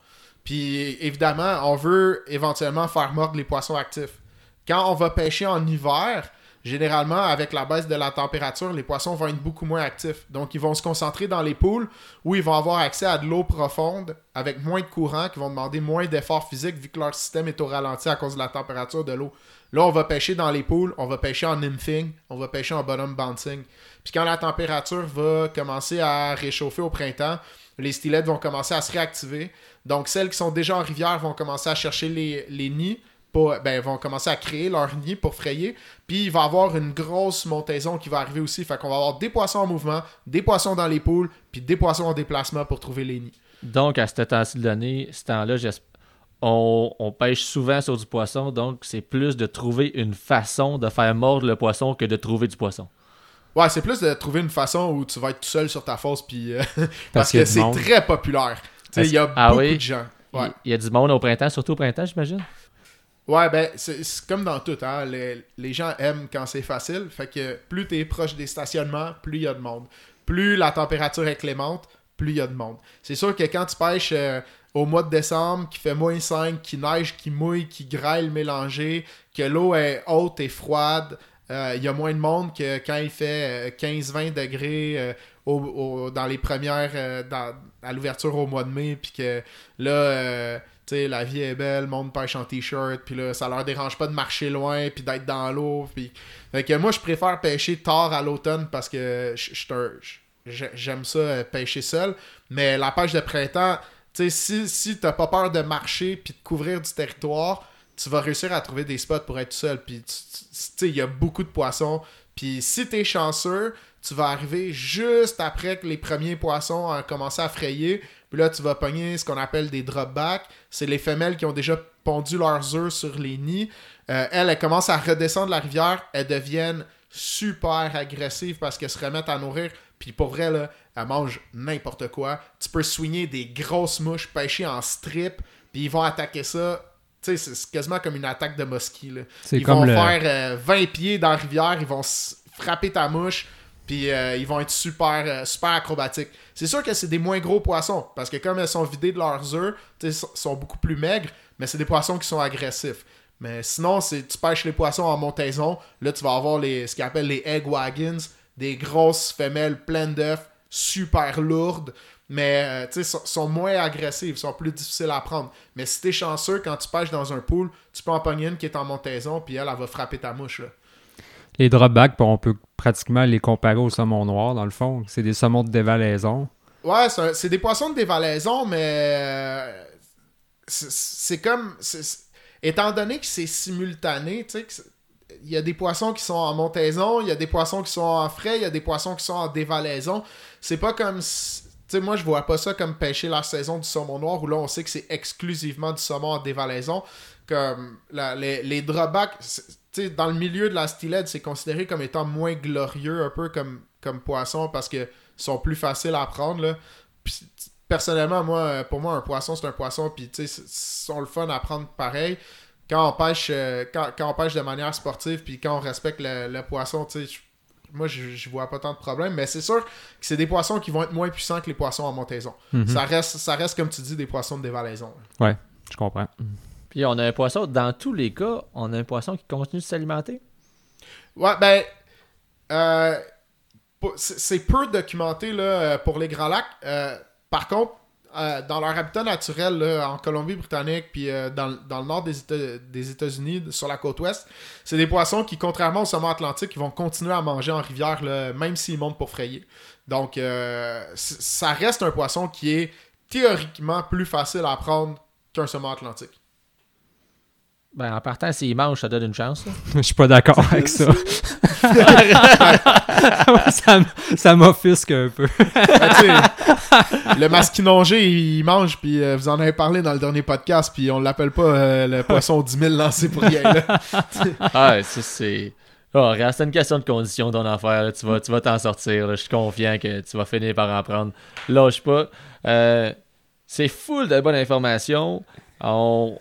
Puis, évidemment, on veut éventuellement faire mordre les poissons actifs. Quand on va pêcher en hiver, généralement, avec la baisse de la température, les poissons vont être beaucoup moins actifs. Donc, ils vont se concentrer dans les poules où ils vont avoir accès à de l'eau profonde avec moins de courant, qui vont demander moins d'efforts physiques vu que leur système est au ralenti à cause de la température de l'eau. Là, on va pêcher dans les poules, on va pêcher en nymphing, on va pêcher en bottom bouncing. Puis quand la température va commencer à réchauffer au printemps, les stylets vont commencer à se réactiver. Donc, celles qui sont déjà en rivière vont commencer à chercher les, les nids, pour, ben, vont commencer à créer leur nid pour frayer. Puis, il va y avoir une grosse montaison qui va arriver aussi. Fait qu'on va avoir des poissons en mouvement, des poissons dans les poules, puis des poissons en déplacement pour trouver les nids. Donc, à ce temps-ci de l'année, ce temps-là, j'esp- on, on pêche souvent sur du poisson, donc c'est plus de trouver une façon de faire mordre le poisson que de trouver du poisson. Ouais, c'est plus de trouver une façon où tu vas être tout seul sur ta fosse, puis euh, parce, que c'est très populaire. Il y a Ah beaucoup oui? de gens. Ouais. Il y a du monde au printemps, surtout au printemps, j'imagine? Ouais, ben, c'est comme dans tout, hein. Les, les gens aiment quand c'est facile. Fait que plus t'es proche des stationnements, plus il y a de monde. Plus la température est clémente, plus il y a de monde. C'est sûr que quand tu pêches euh, au mois de décembre, qui fait moins 5, qui neige, qui mouille, qui grêle mélangé, que l'eau est haute et froide, euh, il y a moins de monde que quand il fait euh, 15-20 degrés euh, au- au- dans les premières, euh, à l'ouverture au mois de mai, puis que là, euh, tu la vie est belle, le monde pêche en t-shirt, puis là, ça leur dérange pas de marcher loin, puis d'être dans l'eau. Fait que moi, je préfère pêcher tard à l'automne parce que j'aime ça, euh, pêcher seul, mais la pêche de printemps, tu sais, si, si t'as pas peur de marcher puis de couvrir du territoire, tu vas réussir à trouver des spots pour être seul, puis tu sais, il y a beaucoup de poissons, puis si t'es chanceux, tu vas arriver juste après que les premiers poissons ont commencé à frayer. Puis là, tu vas pogner ce qu'on appelle des dropbacks. C'est les femelles qui ont déjà pondu leurs œufs sur les nids. Euh, elles, elles commencent à redescendre la rivière. Elles deviennent super agressives parce qu'elles se remettent à nourrir. Puis pour vrai, là, elles mangent n'importe quoi. Tu peux soigner des grosses mouches pêchées en strip, puis ils vont attaquer ça. Tu sais, c'est quasiment comme une attaque de mosquée. Là. Ils comme vont le- faire euh, 20 pieds dans la rivière, ils vont frapper ta mouche, puis euh, ils vont être super, euh, super acrobatiques. C'est sûr que c'est des moins gros poissons, parce que comme elles sont vidées de leurs œufs, sais, sont- beaucoup plus maigres, mais c'est des poissons qui sont agressifs. Mais sinon, c'est tu pêches les poissons en montaison, là tu vas avoir les, ce qu'ils appellent les egg wagons, des grosses femelles pleines d'œufs, super lourdes, mais euh, sont, sont moins agressives, sont plus difficiles à prendre. Mais si t'es chanceux, quand tu pêches dans un pool, tu peux en pogner une qui est en montaison, puis elle, elle va frapper ta mouche. Là. Les dropbacks, on peut pratiquement les comparer au saumon noir, dans le fond. C'est des saumons de dévalaison. Ouais, c'est des poissons de dévalaison, mais euh, c'est comme. étant donné que c'est simultané, il y a des poissons qui sont en montaison, il y a des poissons qui sont en frais, il y a des poissons qui sont en dévalaison. C'est pas comme. Tu sais, moi, je vois pas ça comme pêcher la saison du saumon noir où là, on sait que c'est exclusivement du saumon en dévalaison. Comme les, les drawbacks, dans le milieu de la steelhead, c'est considéré comme étant moins glorieux, un peu comme, comme poisson, parce que sont plus faciles à prendre. Là. Puis, personnellement, moi, euh, pour moi, un poisson, c'est un poisson, puis ils sont le fun à prendre pareil. Quand on pêche, euh, quand, quand on pêche de manière sportive, puis quand on respecte le, le poisson, moi, je, vois pas tant de problèmes, mais c'est sûr que c'est des poissons qui vont être moins puissants que les poissons en montaison. Mhm. Ça, reste, ça reste, comme tu dis, des poissons de dévalaison. Je comprends. Puis on a un poisson, dans tous les cas, on a un poisson qui continue de s'alimenter. Ouais, ben. euh, c'est peu documenté là, euh, pour les Grands Lacs. Euh, par contre, dans leur habitat naturel, en Colombie-Britannique, puis dans, dans le nord des Éta- des États-Unis, sur la côte ouest, c'est des poissons qui, contrairement au saumon atlantique, vont continuer à manger en rivière, là, même s'ils montent pour frayer. Donc, ça reste un poisson qui est théoriquement plus facile à prendre qu'un saumon atlantique. Ben, en partant, s'il mange, ça donne une chance. Je suis pas d'accord avec ça. ça m'offusque un peu. Ben, le masquinongé, il mange, puis euh, vous en avez parlé dans le dernier podcast, puis on l'appelle pas euh, le poisson 10 000 lancé pour rien. Là. Ah, ouais, ça, c'est. Oh, regarde, c'est une question de condition ton affaire. là. Tu vas tu vas t'en sortir. Je suis confiant que tu vas finir par en prendre. Lâche pas. Euh, c'est full de bonnes informations. On,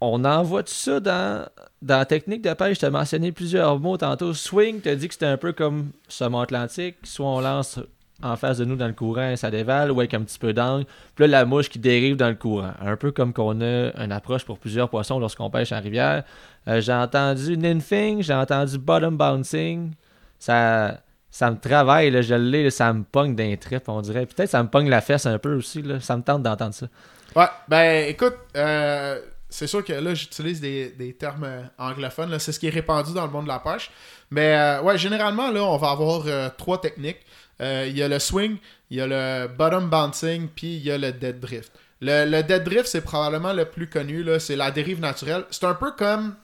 on envoie tout ça dans, dans la technique de pêche. Tu as mentionné plusieurs mots tantôt. Swing, tu as dit que c'était un peu comme saumon atlantique. Soit on lance en face de nous dans le courant et ça dévale, ou avec un petit peu d'angle. Puis là, la mouche qui dérive dans le courant. Un peu comme qu'on a une approche pour plusieurs poissons lorsqu'on pêche en rivière. Euh, j'ai entendu nymphing, j'ai entendu bottom bouncing. Ça, ça me travaille, là, je l'ai, ça me pogne d'un trip, on dirait. Peut-être ça me pogne la fesse un peu aussi. Là. Ça me tente d'entendre ça. Ouais, ben écoute, euh, c'est sûr que là, j'utilise des, des termes euh, anglophones. C'est ce qui est répandu dans le monde de la pêche. Mais euh, ouais, généralement, là, on va avoir euh, trois techniques. Il y a le swing, il y a le bottom bouncing, puis il y a le dead drift. Le, dead drift, c'est probablement le plus connu. C'est la dérive naturelle. C'est un peu comme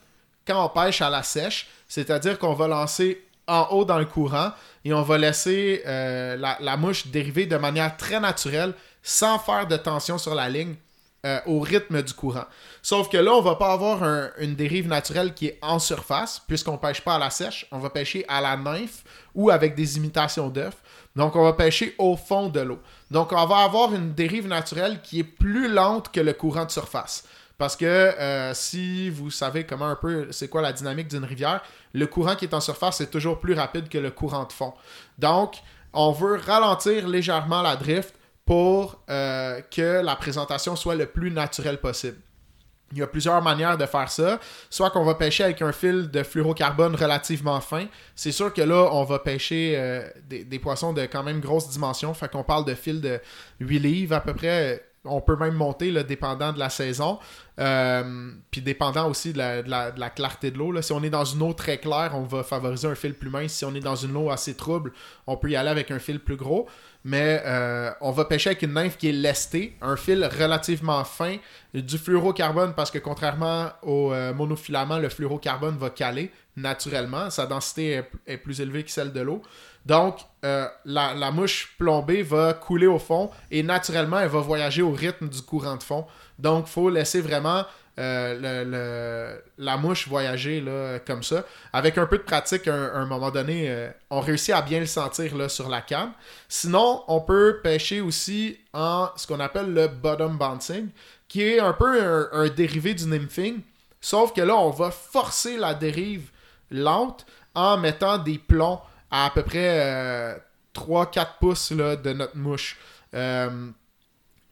quand on pêche à la sèche, c'est-à-dire qu'on va lancer en haut dans le courant et on va laisser la, la mouche dériver de manière très naturelle sans faire de tension sur la ligne euh, au rythme du courant. Sauf que là, on va pas avoir un- une dérive naturelle qui est en surface, puisqu'on pêche pas à la sèche, on va pêcher à la nymphe ou avec des imitations d'œufs. Donc, on va pêcher au fond de l'eau. Donc, on va avoir une dérive naturelle qui est plus lente que le courant de surface. Parce que euh, si vous savez comment un peu c'est quoi la dynamique d'une rivière, le courant qui est en surface est toujours plus rapide que le courant de fond. Donc, on veut ralentir légèrement la drift pour euh, que la présentation soit le plus naturelle possible. Il y a plusieurs manières de faire ça. Soit qu'on va pêcher avec un fil de fluorocarbone relativement fin. C'est sûr que là, on va pêcher euh, des, poissons de quand même grosse dimension. Fait qu'on parle de fil de 8 livres à peu près. On peut même monter, dépendant de la saison. Euh, puis dépendant aussi de la, de la- clarté de l'eau. Si on est dans une eau très claire, on va favoriser un fil plus mince. Si on est dans une eau assez trouble, on peut y aller avec un fil plus gros. Mais euh, on va pêcher avec une nymphe qui est lestée, un fil relativement fin, du fluorocarbone parce que contrairement au euh, monofilament, le fluorocarbone va caler naturellement. Sa densité est, plus élevée que celle de l'eau. Donc, euh, la, la mouche plombée va couler au fond et naturellement, elle va voyager au rythme du courant de fond. Donc, il faut laisser vraiment euh, la mouche voyager là, comme ça. Avec un peu de pratique, à un, moment donné, euh, on réussit à bien le sentir là, sur la canne. Sinon, on peut pêcher aussi en ce qu'on appelle le bottom bouncing, qui est un peu un, dérivé du nymphing. Sauf que là, on va forcer la dérive lente en mettant des plombs à à peu près 3-4 pouces là, de notre mouche. Euh,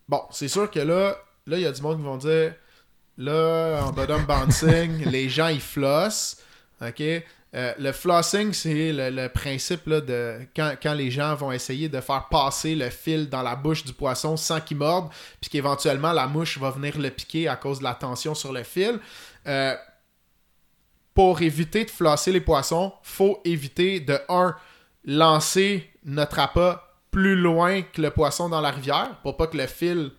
bon, c'est sûr que là, là, il y a du monde qui vont dire là, en bottom bouncing, les gens ils flossent. OK? Euh, le flossing, c'est le, le principe là, de quand, quand les gens vont essayer de faire passer le fil dans la bouche du poisson sans qu'il morde, puis qu'éventuellement la mouche va venir le piquer à cause de la tension sur le fil. Euh, pour éviter de flosser les poissons, faut éviter de 1 lancer notre appât plus loin que le poisson dans la rivière pour pas que le fil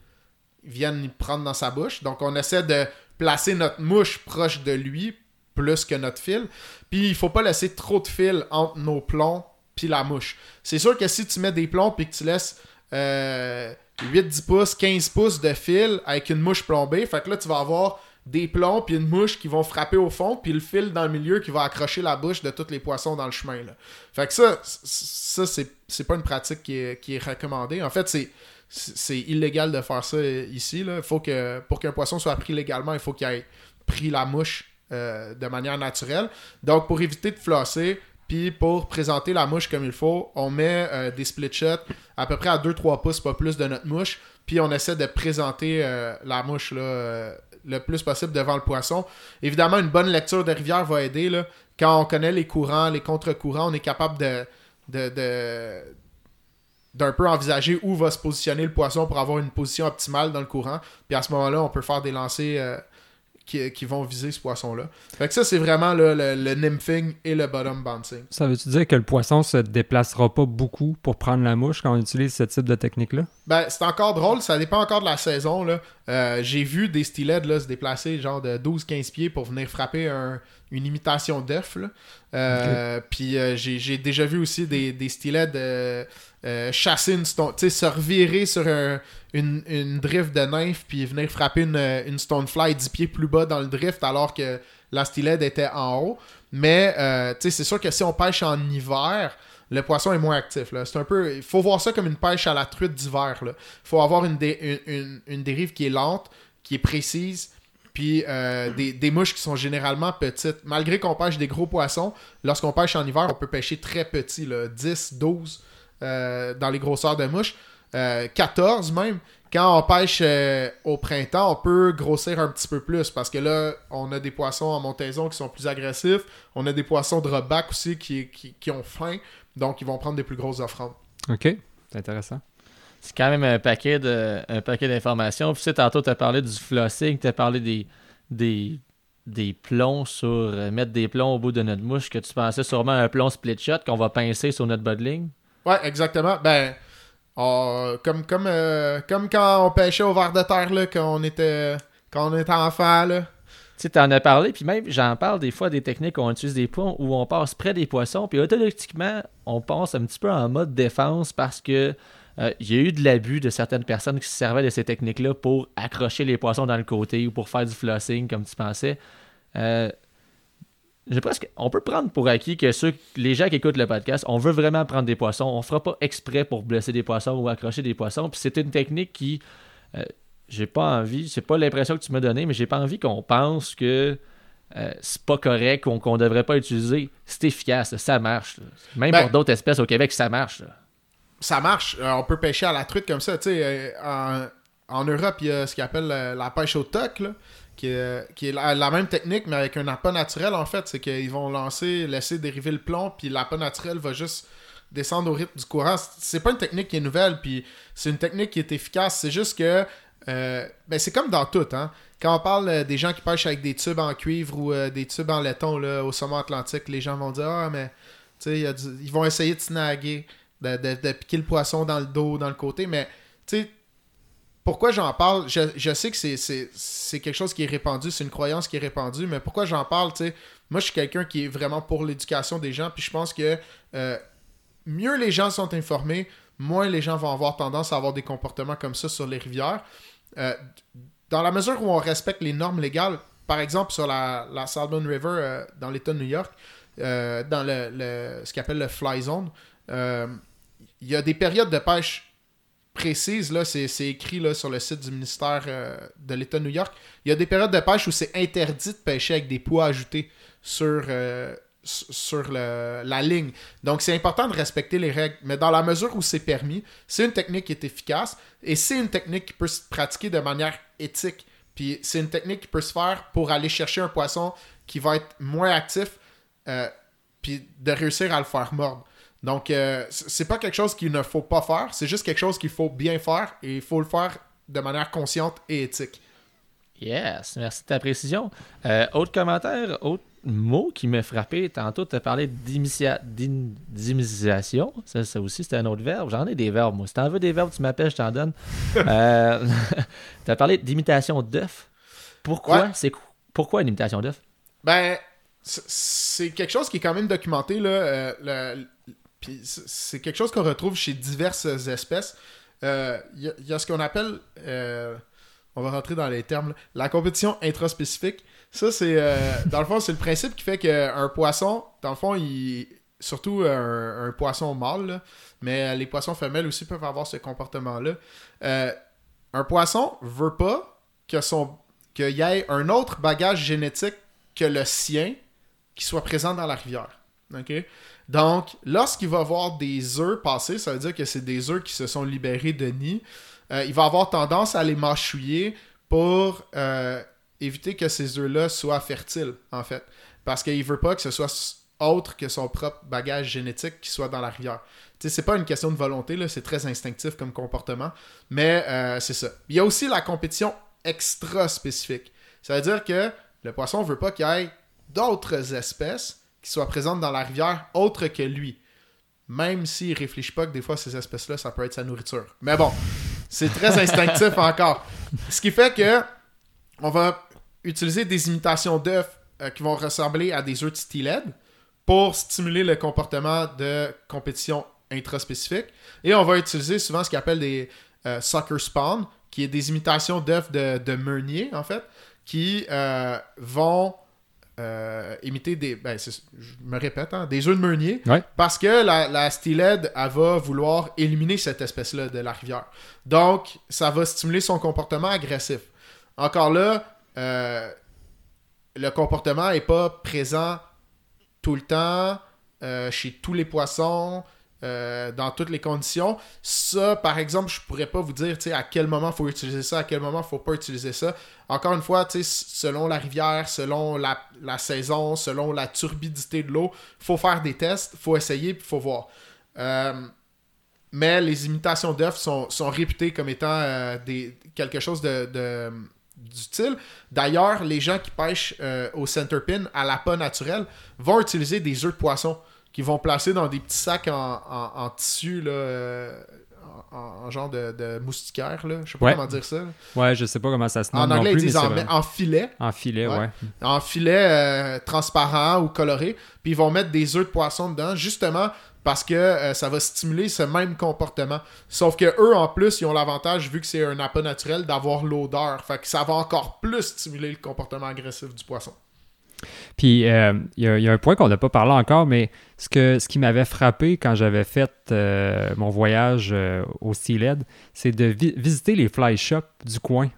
vienne prendre dans sa bouche. Donc on essaie de placer notre mouche proche de lui plus que notre fil. Puis il faut pas laisser trop de fil entre nos plombs puis la mouche. C'est sûr que si tu mets des plombs puis que tu laisses euh, 8-10 pouces, 15 pouces de fil avec une mouche plombée, fait que là tu vas avoir des plombs puis une mouche qui vont frapper au fond puis le fil dans le milieu qui va accrocher la bouche de tous les poissons dans le chemin. Fait que ça, ça c'est, pas une pratique qui est recommandée. En fait, c'est, c'est illégal de faire ça ici. Là. Faut que, pour qu'un poisson soit pris légalement, il faut qu'il ait pris la mouche euh, de manière naturelle. Donc, pour éviter de flosser, puis pour présenter la mouche comme il faut, on met euh, des split shots à peu près à 2-3 pouces, pas plus de notre mouche. Puis on essaie de présenter euh, la mouche là, le plus possible devant le poisson. Évidemment, une bonne lecture de rivière va aider. Là. Quand on connaît les courants, les contre-courants, on est capable de, de- d'un peu envisager où va se positionner le poisson pour avoir une position optimale dans le courant. Puis à ce moment-là, on peut faire des lancers euh, qui, qui vont viser ce poisson-là. Fait que ça, c'est vraiment le, le nymphing et le bottom bouncing. Ça veut-tu dire que le poisson se déplacera pas beaucoup pour prendre la mouche quand on utilise ce type de technique-là? Ben, c'est encore drôle, ça dépend encore de la saison. Là. Euh, j'ai vu des stylets là, se déplacer genre de 12-15 pieds pour venir frapper un- une imitation d'œuf. Euh, Puis j'ai j'ai déjà vu aussi des, des de euh, chasser une stone, tu sais, se revirer sur un- une, une drift de nymphe puis venir frapper une, une stonefly 10 pieds plus bas dans le drift alors que la était en haut. Mais euh, c'est sûr que si on pêche en hiver, le poisson est moins actif. C'est un peu. Il faut voir ça comme une pêche à la truite d'hiver. Il faut avoir une, dé- une, une- une dérive qui est lente, qui est précise, puis euh, des, des mouches qui sont généralement petites. Malgré qu'on pêche des gros poissons, lorsqu'on pêche en hiver, on peut pêcher très petit, là, 10, 12 euh, dans les grosseurs de mouches, euh, 14 même. Quand on pêche euh, au printemps, on peut grossir un petit peu plus parce que là, on a des poissons en montaison qui sont plus agressifs. On a des poissons de rebac aussi qui, qui, qui ont faim, donc ils vont prendre des plus grosses offrandes. OK. C'est intéressant. C'est quand même un paquet de un paquet d'informations. Puis tu sais, tantôt, tu as parlé du flossing, tu as parlé des, des, des plombs sur. euh, mettre des plombs au bout de notre mouche, que tu pensais sûrement à un plomb split shot qu'on va pincer sur notre bas de ligne. Ouais, exactement. Ben, comme, comme, euh, comme quand on pêchait au verre de terre là, quand on était, quand on était enfant. Là. Tu t'en as parlé, puis même j'en parle des fois des techniques où on utilise des ponts où on passe près des poissons, puis automatiquement, on passe un petit peu en mode défense parce que euh, il y a eu de l'abus de certaines personnes qui se servaient de ces techniques-là pour accrocher les poissons dans le côté ou pour faire du flossing, comme tu pensais. Euh, presque, on peut prendre pour acquis que ceux, les gens qui écoutent le podcast, on veut vraiment prendre des poissons. On fera pas exprès pour blesser des poissons ou accrocher des poissons. Puis c'est une technique qui, euh, j'ai pas envie, c'est pas l'impression que tu m'as donné, mais j'ai pas envie qu'on pense que euh, c'est pas correct qu'on devrait pas utiliser. C'est efficace, là, ça marche. là. Même Ben- pour d'autres espèces au Québec, ça marche. là. Ça marche. Euh, on peut pêcher à la truite comme ça. Tu sais, euh, en, en Europe, il y a ce qu'ils appelle euh, la pêche au toc, là, qui est, la, même technique, mais avec un appât naturel, en fait. C'est qu'ils vont lancer, laisser dériver le plomb, puis l'appât naturel va juste descendre au rythme du courant. C'est- pas une technique qui est nouvelle, puis c'est une technique qui est efficace. C'est juste que euh, ben c'est comme dans tout, hein. Quand on parle euh, des gens qui pêchent avec des tubes en cuivre ou euh, des tubes en laiton au sommet atlantique, les gens vont dire Ah, mais tu sais, ils vont essayer de snaguer, de, de piquer le poisson dans le dos, dans le côté, mais tu sais, pourquoi j'en parle? Je, sais que c'est- quelque chose qui est répandu, c'est une croyance qui est répandue, mais pourquoi j'en parle tu sais, Moi, je suis quelqu'un qui est vraiment pour l'éducation des gens, puis je pense que euh, mieux les gens sont informés, moins les gens vont avoir tendance à avoir des comportements comme ça sur les rivières. Euh, dans la mesure où on respecte les normes légales, par exemple sur la, la Salmon River euh, dans l'État de New York, dans le, le- ce qu'on appelle le Fly Zone, il y a des périodes de pêche précises, là, c'est écrit là, sur le site du ministère euh, de l'État de New York. Il y a des périodes de pêche où c'est interdit de pêcher avec des poids ajoutés sur, euh, sur la ligne. Donc, c'est important de respecter les règles, mais dans la mesure où c'est permis, c'est une technique qui est efficace et c'est une technique qui peut se pratiquer de manière éthique. Puis, c'est une technique qui peut se faire pour aller chercher un poisson qui va être moins actif, euh, puis de réussir à le faire mordre. Donc, euh, c'est pas quelque chose qu'il ne faut pas faire, c'est juste quelque chose qu'il faut bien faire et il faut le faire de manière consciente et éthique. Yes, merci de ta précision. Euh, autre commentaire, autre mot qui m'a frappé. Tantôt, tu as parlé d'immunisation. Ça, ça aussi, c'était un autre verbe. J'en ai des verbes, moi. Si t'en veux des verbes, tu m'appelles, je t'en donne. euh, tu as parlé d'imitation d'œuf. Pourquoi? Ouais. C'est Pourquoi une imitation d'œuf? Ben, c'est quelque chose qui est quand même documenté, là. euh, le- c'est quelque chose qu'on retrouve chez diverses espèces. Euh, Il y, a- il y a ce qu'on appelle, euh, on va rentrer dans les termes, la compétition intraspécifique. Ça, c'est, euh, dans le fond, c'est le principe qui fait qu'un poisson, dans le fond, il, surtout un, poisson mâle, mais les poissons femelles aussi peuvent avoir ce comportement-là. Euh, un poisson veut pas que son qu'il y ait un autre bagage génétique que le sien qui soit présent dans la rivière. Donc, lorsqu'il va voir des œufs passer, ça veut dire que c'est des œufs qui se sont libérés de nid. euh, il va avoir tendance à les mâchouiller pour euh, éviter que ces œufs-là soient fertiles, en fait. Parce qu'il veut pas que ce soit autre que son propre bagage génétique qui soit dans la rivière. Tu sais, c'est pas une question de volonté, c'est très instinctif comme comportement. Mais euh, c'est ça. Il y a aussi la compétition extra spécifique. Ça veut dire que le poisson veut pas qu'il y ait d'autres espèces qui soient présentes dans la rivière autres que lui. Même s'il réfléchit pas que des fois ces espèces-là, ça peut être sa nourriture. Mais bon, c'est très instinctif encore. Ce qui fait que on va utiliser des imitations d'œufs euh, qui vont ressembler à des œufs de steelhead pour stimuler le comportement de compétition intraspécifique. Et on va utiliser souvent ce qu'on appelle des euh, sucker spawn, qui est des imitations d'œufs de, de meunier, en fait, qui euh, vont euh, imiter des. Ben, je me répète, hein, des œufs de meunier. Ouais. Parce que la, la steelhead, elle va vouloir éliminer cette espèce-là de la rivière. Donc, ça va stimuler son comportement agressif. Encore là, euh, le comportement n'est pas présent tout le temps, euh, chez tous les poissons, euh, dans toutes les conditions. Ça, par exemple, je pourrais pas vous dire à quel moment il faut utiliser ça, à quel moment il faut pas utiliser ça. Encore une fois, selon la rivière, selon la, la saison, selon la turbidité de l'eau, faut faire des tests, faut essayer, puis faut voir. Euh, mais les imitations d'œufs sont, sont réputées comme étant euh, des, quelque chose de, d'utile. D'ailleurs, les gens qui pêchent au centerpin à l'appât naturel vont utiliser des œufs de poisson qu'ils vont placer dans des petits sacs en, en- en tissu, là, euh, en, en genre de, de moustiquaire. Là. Je sais pas Ouais. comment dire ça. Ouais, je sais pas comment ça se En nomme non anglais, plus, ils disent en, en filet En filet, Ouais. ouais. en filet euh, transparent ou coloré, puis ils vont mettre des œufs de poisson dedans, justement parce que euh, ça va stimuler ce même comportement. Sauf que eux, en plus, ils ont l'avantage, vu que c'est un appât naturel, d'avoir l'odeur. Fait que ça va encore plus stimuler le comportement agressif du poisson. Puis, euh, il y, a- il y a un point qu'on n'a pas parlé encore, mais ce, qui m'avait frappé quand j'avais fait euh, mon voyage euh, au Steelhead, c'est de vi- visiter les fly shops du coin.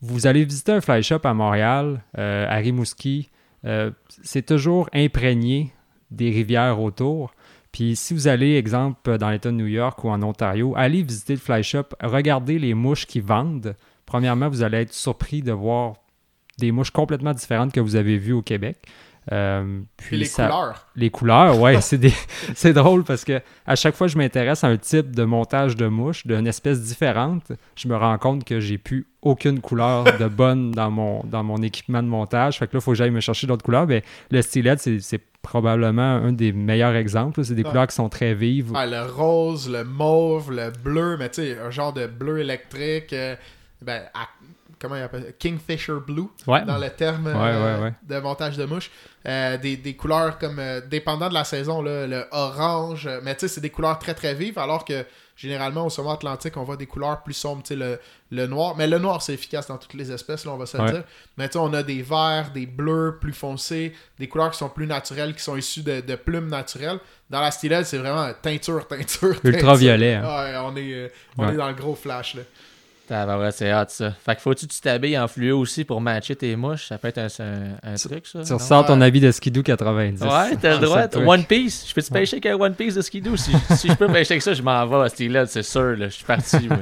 Vous allez visiter un fly shop à Montréal, euh, à Rimouski, euh, c'est toujours imprégné des rivières autour. Puis si vous allez, exemple, dans l'État de New York ou en Ontario, allez visiter le fly shop, regardez les mouches qui vendent. Premièrement, vous allez être surpris de voir des mouches complètement différentes que vous avez vues au Québec. Euh, Puis les ça- couleurs. les couleurs, ouais, c'est des- c'est drôle parce que à chaque fois que je m'intéresse à un type de montage de mouche d'une espèce différente, je me rends compte que j'ai plus aucune couleur de bonne dans mon, dans mon équipement de montage. Fait que là, il faut que j'aille me chercher d'autres couleurs. Mais le stylet, c'est c'est probablement un des meilleurs exemples. C'est des Ouais. couleurs qui sont très vives. Ah, le rose, le mauve, le bleu, mais tu sais, un genre de bleu électrique. euh, ben, à- comment il appelle Kingfisher Blue, Ouais. dans le terme Ouais, euh, de montage de mouche. Euh, des, des couleurs comme, euh, dépendant de la saison, là, le orange, mais tu sais, c'est des couleurs très très vives, alors que généralement au sommet atlantique, on voit des couleurs plus sombres, tu sais, le, le noir. Mais le noir, c'est efficace dans toutes les espèces, là, on va se le dire. Mais tu sais, on a des verts, des bleus plus foncés, des couleurs qui sont plus naturelles, qui sont issues de, de plumes naturelles. Dans la stylette, c'est vraiment teinture, teinture, teinture. Ultraviolet, hein. Ouais, on est, on est dans le gros flash, là. Tabarouette, c'est hot ça. Fait que faut-tu que tu t'habilles en fluo aussi pour matcher tes mouches? Ça peut être un, un- un truc, ça. Tu ressors ton Ouais. avis de Skidoo 90. Ouais, t'as le droit. One Piece. Je peux-tu pêcher avec un One Piece de skidoo? Si, si je peux pêcher avec ça, je m'en vais à ce là c'est sûr. Là. Je suis parti.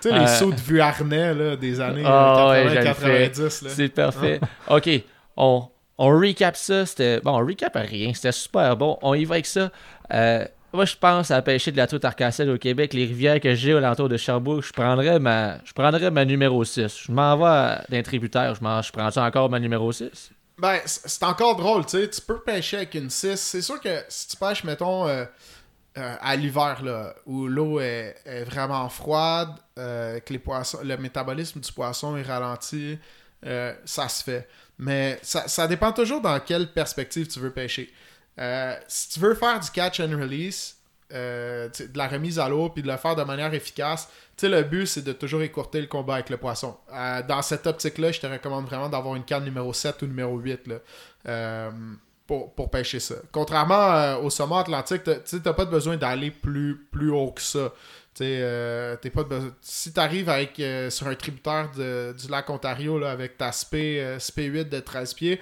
Tu sais, les Euh, sauts de vue harnais là, des années Ah euh, ouais, je le 80-90. là. C'est parfait. OK, on, on recap ça. C'était bon, on recap à rien. C'était super bon. On y va avec ça. Euh, moi, je pense à pêcher de la truite arc-en-ciel au Québec. Les rivières que j'ai alentour de Sherbrooke, je prendrais ma, je prendrais ma numéro 6. Je m'en vais d'un tributaire. Je, je prends encore ma numéro 6? Ben, c'est encore drôle, tu sais. Tu peux pêcher avec une 6. C'est sûr que si tu pêches, mettons, euh, euh, à l'hiver, là, où l'eau est, vraiment froide, euh, que les poissons, le métabolisme du poisson est ralenti, ça se fait. Mais ça, ça dépend toujours dans quelle perspective tu veux pêcher. Euh, si tu veux faire du catch and release, euh, de la remise à l'eau, puis de le faire de manière efficace, le but, c'est de toujours écourter le combat avec le poisson. Euh, dans cette optique-là, je te recommande vraiment d'avoir une canne numéro 7 ou numéro 8 là, pour, pêcher ça. Contrairement au sommet atlantique, tu n'as pas besoin d'aller plus, plus haut que ça. Pas Si tu arrives sur un tributaire du lac Ontario là, avec ta SP, euh, SP8 de 13 pieds,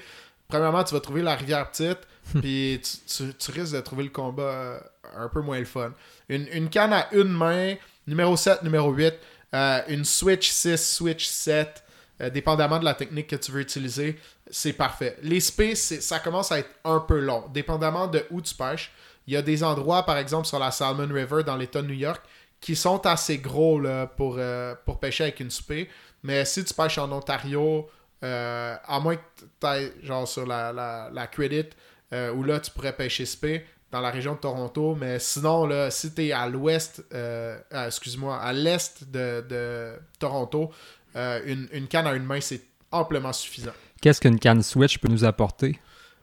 premièrement, tu vas trouver la rivière petite, puis tu, risques de trouver le combat euh, un peu moins le fun. Une, canne à une main, numéro 7, numéro 8, euh, une Switch 6, Switch 7, euh, dépendamment de la technique que tu veux utiliser, c'est parfait. Les spés, c'est- ça commence à être un peu long, dépendamment de où tu pêches. Il y a des endroits, par exemple, sur la Salmon River dans l'État de New York, qui sont assez gros là, pour, pour pêcher avec une spé. Mais si tu pêches en Ontario, à moins que tu ailles genre sur la, la, la Credit, euh, où là tu pourrais pêcher spé dans la région de Toronto. Mais sinon, là, si tu es à l'ouest, euh, ah, excuse-moi, à l'est de, de Toronto, euh, une, une canne à une main, c'est amplement suffisant. Qu'est-ce qu'une canne Switch peut nous apporter?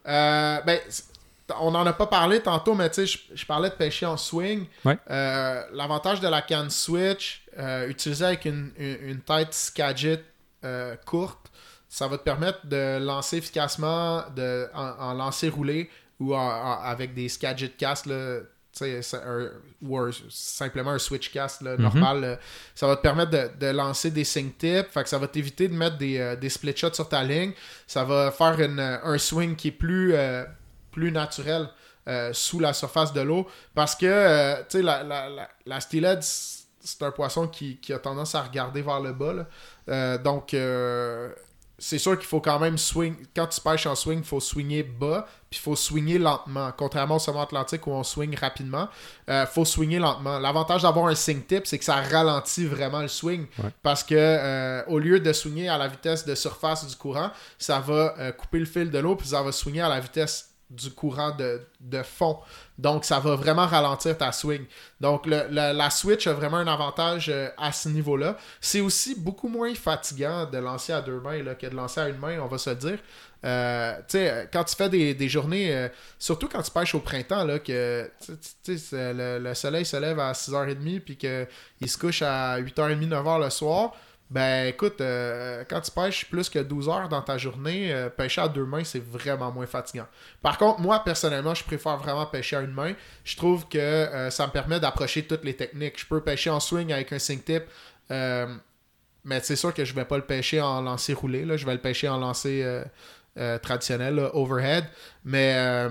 Euh, ben, on n'en a pas parlé tantôt, mais tu sais, je, je parlais de pêcher en swing. Ouais. Euh, L'avantage de la canne switch, euh, utilisée avec une, une, une tête Skagit euh, courte, ça va te permettre de lancer efficacement de, en, en lancer roulé ou en- en- avec des Skagit cast, là, un- ou un- simplement un switch cast là, Mhm. normal. là. ça va te permettre de, de lancer des sync tips, fait que ça va t'éviter de mettre des, euh, des split shots sur ta ligne. Ça va faire une- un swing qui est plus, euh, plus naturel euh, sous la surface de l'eau. Parce que, tu sais, la, la, la, la steelhead, c'est un poisson qui, qui a tendance à regarder vers le bas. donc, euh, c'est sûr qu'il faut quand même swing. Quand tu pêches en swing, il faut swinger bas, puis il faut swinger lentement. Contrairement au sommet atlantique où on swing rapidement, il faut swinger lentement. L'avantage d'avoir un sink tip, c'est que ça ralentit vraiment le swing. Ouais. Parce que euh, au lieu de swinger à la vitesse de surface du courant, ça va euh, couper le fil de l'eau, puis ça va swinger à la vitesse du courant de, fond. Donc, ça va vraiment ralentir ta swing. Donc, la Switch a vraiment un avantage euh, à ce niveau-là. C'est aussi beaucoup moins fatigant de lancer à deux mains que de lancer à une main, on va se le dire. Euh, tu sais, quand tu fais des, journées, euh, surtout quand tu pêches au printemps, là, que le, le soleil se lève à 6h30 puis qu'il se couche à 8h30, 9h le soir, ben écoute, euh, quand tu pêches plus que 12 heures dans ta journée, euh, pêcher à deux mains, c'est vraiment moins fatigant. Par contre, moi, personnellement, je préfère vraiment pêcher à une main. Je trouve que euh, ça me permet d'approcher toutes les techniques. Je peux pêcher en swing avec un sink tip, mais c'est sûr que je vais pas le pêcher en lancer roulé. Là. Je vais le pêcher en lancer traditionnel, overhead. Mais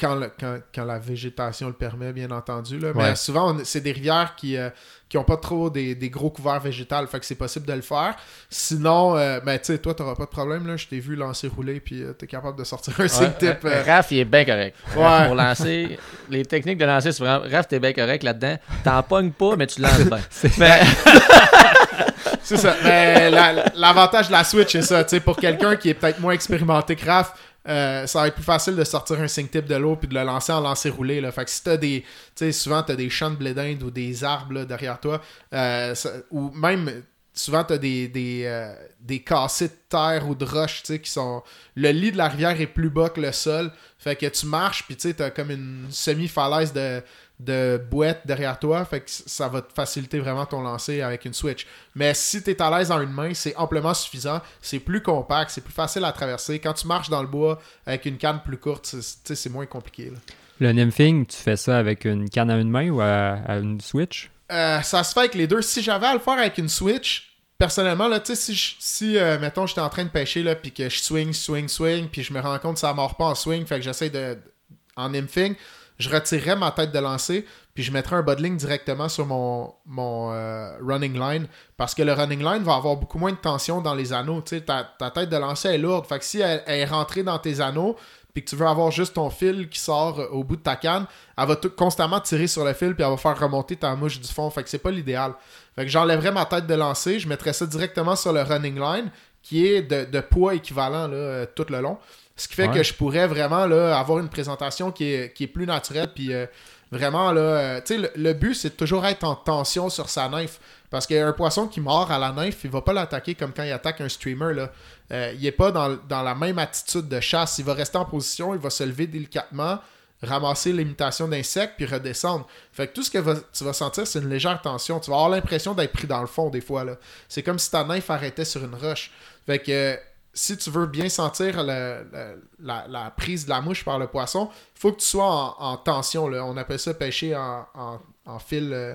quand, le- quand, quand la végétation le permet, bien entendu. Là. Mais Ouais. souvent, c'est des rivières qui euh, qui ont pas trop des, des gros couverts végétals. Fait que c'est possible de le faire. Sinon, euh, ben, tu sais, toi, t'auras pas de problème. Là. Je t'ai vu lancer rouler, puis euh, t'es capable de sortir un Ouais, tip. euh, euh, Raph, il est bien correct. Ouais. Pour lancer, les techniques de lancer, c'est vraiment. Raph, t'es bien correct là-dedans. T'en pognes pas, mais tu lances bien. Mais- C'est ça. Mais la- la- l'avantage de la Switch, c'est ça. Tu pour quelqu'un qui est peut-être moins expérimenté que Raph, euh, ça va être plus facile de sortir un sink tip de l'eau puis de le lancer en lancer roulé. Là. Fait que si t'as des. Tu sais, souvent, t'as des champs de blé d'Inde ou des arbres derrière toi, euh, ou même. souvent, tu as des, des, euh, des cassés de terre ou de roches, qui sont... Le lit de la rivière est plus bas que le sol. Fait que tu marches, puis tu sais, t'as comme une semi-falaise de, de boîte derrière toi. Fait que ça va te faciliter vraiment ton lancer avec une Switch. Mais si tu es à l'aise en une main, c'est amplement suffisant. C'est plus compact, c'est plus facile à traverser. Quand tu marches dans le bois avec une canne plus courte, c'est- moins compliqué. là. Le nymphing, tu fais ça avec une canne à une main ou à, à une Switch? Euh, ça se fait avec les deux. Si j'avais à le faire avec une Switch, personnellement, là, tu sais, si, je- si euh, mettons, j'étais en train de pêcher, là, puis que je swing, swing, swing, puis je me rends compte que ça mord pas en swing, fait que j'essaie de. En nymphing, je retirerais ma tête de lancer, puis je mettrais un bas de ligne directement sur mon, euh, running line, parce que le running line va avoir beaucoup moins de tension dans les anneaux. Tu sais, ta, tête de lancer est lourde, fait que si elle, est rentrée dans tes anneaux, puis que tu veux avoir juste ton fil qui sort euh, au bout de ta canne, elle va constamment tirer sur le fil puis elle va faire remonter ta mouche du fond. Fait que c'est pas l'idéal. Fait que j'enlèverais ma tête de lancer, je mettrais ça directement sur le running line qui est de, poids équivalent euh, tout le long. Ce qui fait Ouais. que je pourrais vraiment là, avoir une présentation qui est, qui est plus naturelle puis euh, vraiment là, euh, tu sais, le, le but c'est de toujours être en tension sur sa knife. Parce qu'un poisson qui mord à la knife, il va pas l'attaquer comme quand il attaque un streamer. Là. Euh, il est pas dans, dans la même attitude de chasse. Il va rester en position, il va se lever délicatement, ramasser l'imitation d'insectes, puis redescendre. Fait que tout ce que va- tu vas sentir, c'est une légère tension. Tu vas avoir l'impression d'être pris dans le fond des fois. là. C'est comme si ta knife arrêtait sur une roche. Fait que si tu veux bien sentir le- le- la, la prise de la mouche par le poisson, faut que tu sois en, en tension. Là. On appelle ça pêcher en, en- en fil, euh,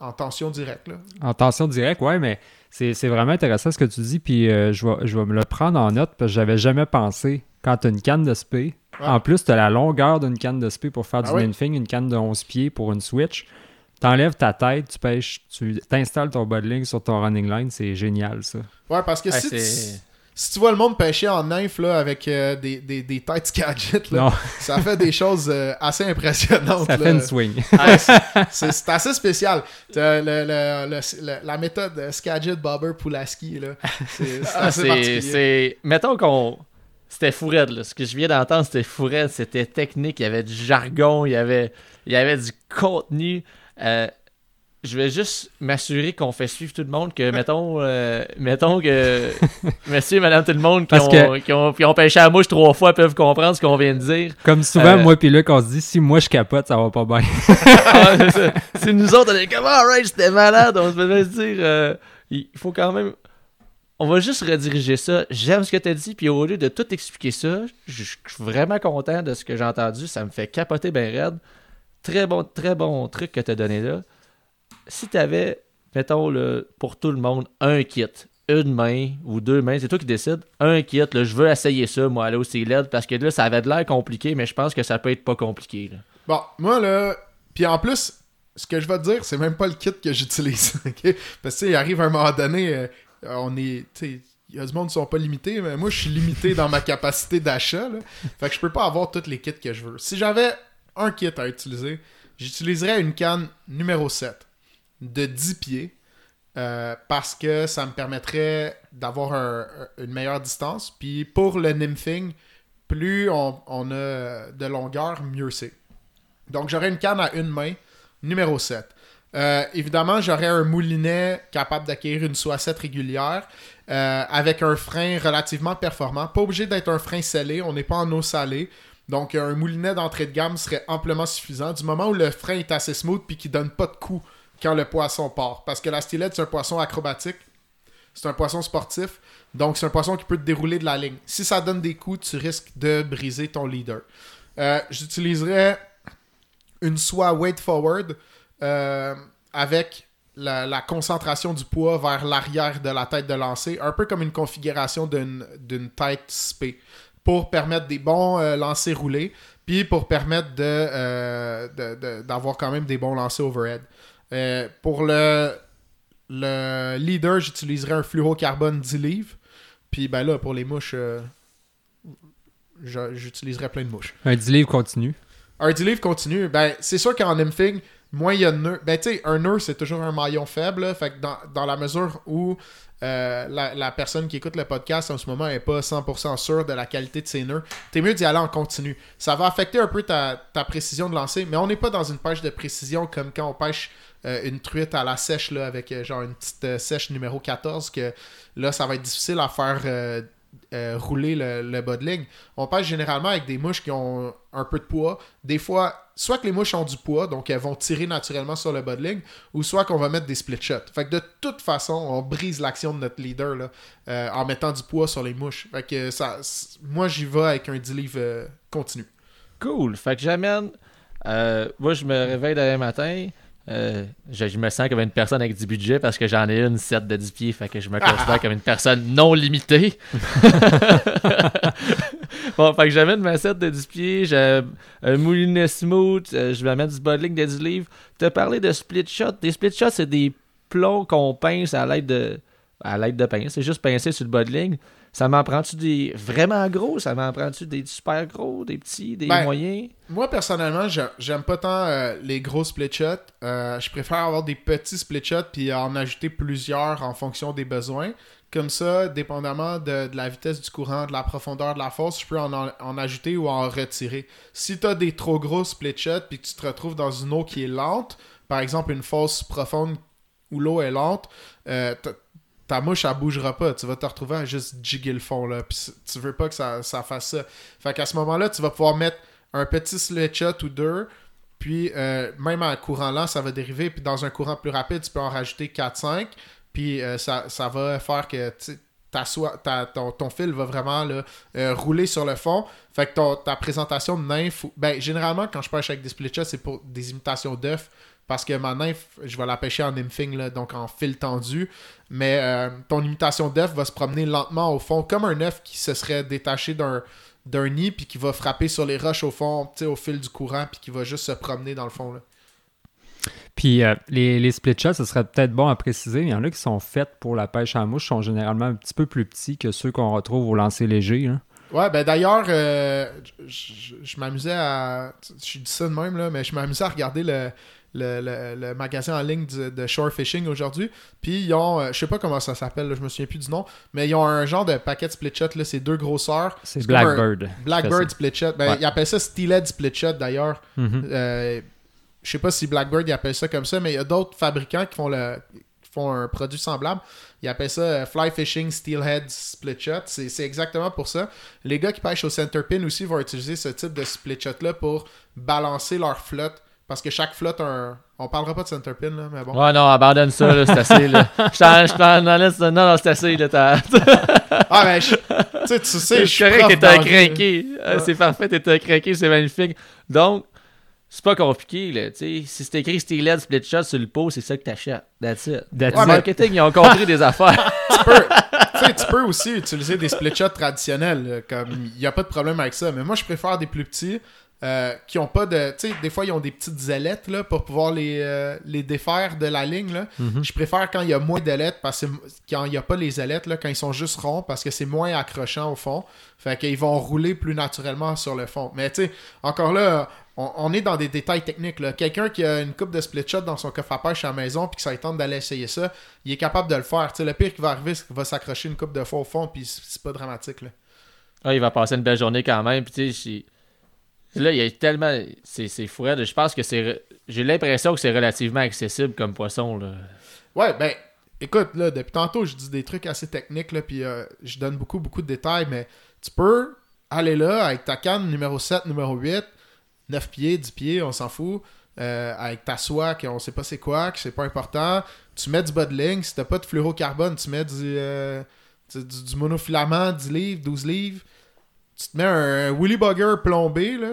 en tension directe. En tension directe, ouais, mais c'est vraiment intéressant ce que tu dis, puis euh, je, vais, je vais me le prendre en note parce que j'avais jamais pensé. Quand tu as une canne de spé, Ouais. en plus, tu as la longueur d'une canne de spé pour faire Ah du une canne de 11 pieds pour une switch. T'enlèves ta tête, tu pêches, tu t'installes ton ligne sur ton running line, c'est génial ça. Ouais, parce que Ouais, si, tu, c'est- si tu vois le monde pêcher en nymphe là, avec euh, des, des, des têtes Skagit, là, ça fait des choses euh, assez impressionnantes. ça là. fait une swing. Ouais, c'est- c'est c'est assez spécial. T'as le- le- le- le- la méthode euh, Skagit Bobber Pulaski, là, c'est c'est Ah, assez c'est, particulier. c'est- Mettons qu'on. C'était fourette, là. Ce que je viens d'entendre, c'était fourette, c'était technique, il y avait du jargon, il y avait, il y avait du contenu. Euh, je vais juste m'assurer qu'on fait suivre tout le monde, que, mettons, euh, mettons que monsieur et madame tout le monde qui, Parce ont, que- qui, ont, qui ont pêché à la mouche trois fois peuvent comprendre ce qu'on vient de dire. Comme souvent, Euh, moi puis Luc, on se dit si moi je capote, ça va pas bien. Ah. C'est nous autres, on est comme, alright, c'était malade. On se se dire, euh, il faut quand même. On va juste rediriger ça. J'aime ce que tu as dit, puis au lieu de tout expliquer ça, je je suis vraiment content de ce que j'ai entendu. Ça me fait capoter bien raide. Très bon, très bon truc que tu as donné là. Si tu avais, mettons, le, pour tout le monde, un kit, une main ou deux mains, c'est toi qui décides, un kit, là, je veux essayer ça, moi, aller au LED, parce que là, ça avait de l'air compliqué, mais je pense que ça peut être pas compliqué. Bon, moi là, puis en plus, ce que je vais te dire, c'est même pas le kit que j'utilise. Parce que il arrive un moment donné, euh, on est. Il y a du monde qui sont pas limités, mais moi je suis limité dans ma capacité d'achat. Fait que je peux pas avoir tous les kits que je veux. Si j'avais un kit à utiliser, j'utiliserais une canne numéro 7 de 10 pieds. euh, parce que ça me permettrait d'avoir un- un- une meilleure distance. Puis pour le nymphing, plus on, on a de longueur, mieux c'est. Donc, j'aurais une canne à une main, numéro 7. Euh, évidemment, j'aurais un moulinet capable d'acquérir une soissette régulière euh, avec un frein relativement performant. Pas obligé d'être un frein scellé, on n'est pas en eau salée. Donc, un moulinet d'entrée de gamme serait amplement suffisant du moment où le frein est assez smooth puis qu'il donne pas de coup quand le poisson part. Parce que la stylette, c'est un poisson acrobatique. C'est un poisson sportif. Donc, c'est un poisson qui peut te dérouler de la ligne. Si ça donne des coups, tu risques de briser ton leader. Euh, J'utiliserais une soie weight forward euh, avec la, concentration du poids vers l'arrière de la tête de lancer, un peu comme une configuration d'une tête spé, pour permettre des bons euh, lancers roulés, puis pour permettre euh, d'avoir quand même des bons lancers overhead. Euh, pour le, le leader, j'utiliserais un fluorocarbone 10 livres. Puis ben là, pour les mouches, euh, j'utiliserais plein de mouches. Un 10 livres continu. Un 10 livres continu, ben c'est sûr qu'en nymphing, moins il y a de nœuds. Ben tu sais, un nœud, c'est toujours un maillon faible. là. fait que dans, dans la mesure où euh, la, la personne qui écoute le podcast en ce moment n'est pas 100% sûre de la qualité de ses nœuds, t'es mieux d'y aller en continu. Ça va affecter un peu ta, ta précision de lancer, mais on n'est pas dans une pêche de précision comme quand on pêche euh, une truite à la sèche là, avec euh, genre une petite euh, sèche numéro 14 que là ça va être difficile à faire rouler le, le. On passe généralement avec des mouches qui ont un peu de poids. Des fois, soit que les mouches ont du poids, donc elles vont tirer naturellement sur le bas ou soit qu'on va mettre des split shots. Fait que de toute façon, on brise l'action de notre leader là, en mettant du poids sur les mouches. Fait que ça, moi j'y vais avec un 10 livres euh, continu. Cool. Fait que j'amène. moi, je me réveille demain matin. Euh, je, je me sens comme une personne avec du budget parce que j'en ai une 7 de 10 pieds. Fait que je me considère comme une personne non limitée. bon, fait que j'amène ma 7 de 10 pieds. J'ai un moulinet smooth. euh, je vais mettre du bottling de 10 livres. Tu as parlé de split shot. Des split shots, c'est des plombs qu'on pince à l'aide de. À l'aide de pince. C'est juste pincer sur le bas de ligne. Ça m'en prend-tu des vraiment gros? Ça m'en prend-tu des super gros, des petits, des Ben, moyens? Moi personnellement, j'ai- j'aime pas tant euh, les gros split shots. Euh, je préfère avoir des petits split shots puis en ajouter plusieurs en fonction des besoins. Comme ça, dépendamment de, de la vitesse du courant, de la profondeur de la fosse, je peux en, en, en ajouter ou en retirer. Si tu as des trop gros split shots puis que tu te retrouves dans une eau qui est lente, par exemple une fosse profonde où l'eau est lente, euh, ta mouche, elle bougera pas. Tu vas te retrouver à juste jigger le fond. Là, puis tu veux pas que ça, ça fasse ça. Fait qu'à ce moment-là, tu vas pouvoir mettre un petit split shot ou deux. Puis euh, même en courant lent, ça va dériver. Puis dans un courant plus rapide, tu peux en rajouter 4-5. Puis euh, ça, ça va faire que ton, fil va vraiment là, euh, rouler sur le fond. Fait que ta présentation de nymphe, ben, généralement, quand je pêche avec des split c'est pour des imitations d'œufs. Parce que ma nymphe, je vais la pêcher en nymphing, là, donc en fil tendu. Mais euh, ton imitation d'œuf va se promener lentement au fond, comme un œuf qui se serait détaché d'un d'un nid, puis qui va frapper sur les roches au fond, au fil du courant, puis qui va juste se promener dans le fond. Là. Puis euh, les, les split shots, ce serait peut-être bon à préciser. Il y en a qui sont faits pour la pêche à mouche, sont généralement un petit peu plus petits que ceux qu'on retrouve au lancer léger. hein. Ouais, ben d'ailleurs, euh, je m'amusais à. Je dis ça de même, là, mais je m'amusais à regarder le, le, le- le magasin en ligne de Shore Fishing aujourd'hui. Puis ils ont. euh, je sais pas comment ça s'appelle, je me souviens plus du nom, mais ils ont un genre de paquet de split shot, là, c'est deux grosseurs. C'est Blackbird. Blackbird split shot. Ben, Ouais. Ils appellent ça Steelhead split shot d'ailleurs. Mhm. Euh, je sais pas si Blackbird il appelle ça comme ça, mais il y a d'autres fabricants qui font le qui font un produit semblable. Ils appellent ça euh, Fly Fishing Steelhead Split Shot. C'est c'est exactement pour ça. Les gars qui pêchent au center pin aussi vont utiliser ce type de split shot là pour balancer leur flotte. Parce que chaque flotte a un. On parlera pas de center pin là, mais bon. Ouais, non, abandonne ça, là, c'est assez, là. Je t'en- je t'en en laisse- Non, non, c'est assez, là. t'as- Ah ben je- tu sais, tu sais, je C'est suis correct, t'es un craqué. Ouais. C'est parfait, t'es un craqué, c'est magnifique. Donc, c'est pas compliqué, là. tu sais. Si c'est écrit Steelhead Split Shot sur le pot, c'est ça que t'achètes. That's it. That's Le it. marketing, ils ont compris des affaires. tu peux, tu peux aussi utiliser des split shots traditionnels. là, Comme il n'y a pas de problème avec ça. Mais moi, je préfère des plus petits euh, qui ont pas de. Tu sais, des fois, ils ont des petites ailettes là, pour pouvoir les, euh, les défaire de la ligne. Là. Mhm. Je préfère quand il y a moins d'ailettes parce que quand il n'y a pas les ailettes, là, quand ils sont juste ronds, parce que c'est moins accrochant au fond. Fait qu'ils vont rouler plus naturellement sur le fond. Mais tu sais, encore là, on, on est dans des détails techniques. là. Quelqu'un qui a une coupe de split shot dans son coffre à pêche à la maison puis que ça tente d'aller essayer ça, il est capable de le faire. Tu sais, le pire qui va arriver, c'est qu'il va s'accrocher une coupe de fois au fond puis c'est pas dramatique. Là. Ah, il va passer une belle journée quand même. Puis, tu sais, j'ai- là, il y a tellement. C'est c'est fou. raide. Je pense que c'est. J'ai l'impression que c'est relativement accessible comme poisson, là. Ouais, ben, écoute, là, depuis tantôt, je dis des trucs assez techniques, là, puis euh, je donne beaucoup, beaucoup de détails, mais tu peux aller là avec ta canne numéro 7, numéro 8, 9 pieds, 10 pieds, on s'en fout, euh, avec ta soie, qu'on sait pas c'est quoi, que c'est pas important. Tu mets du bas si t'as pas de fluorocarbone, tu mets du, euh, du- du monofilament, 10 livres, 12 livres. Tu te mets un, Willy Bugger plombé, là.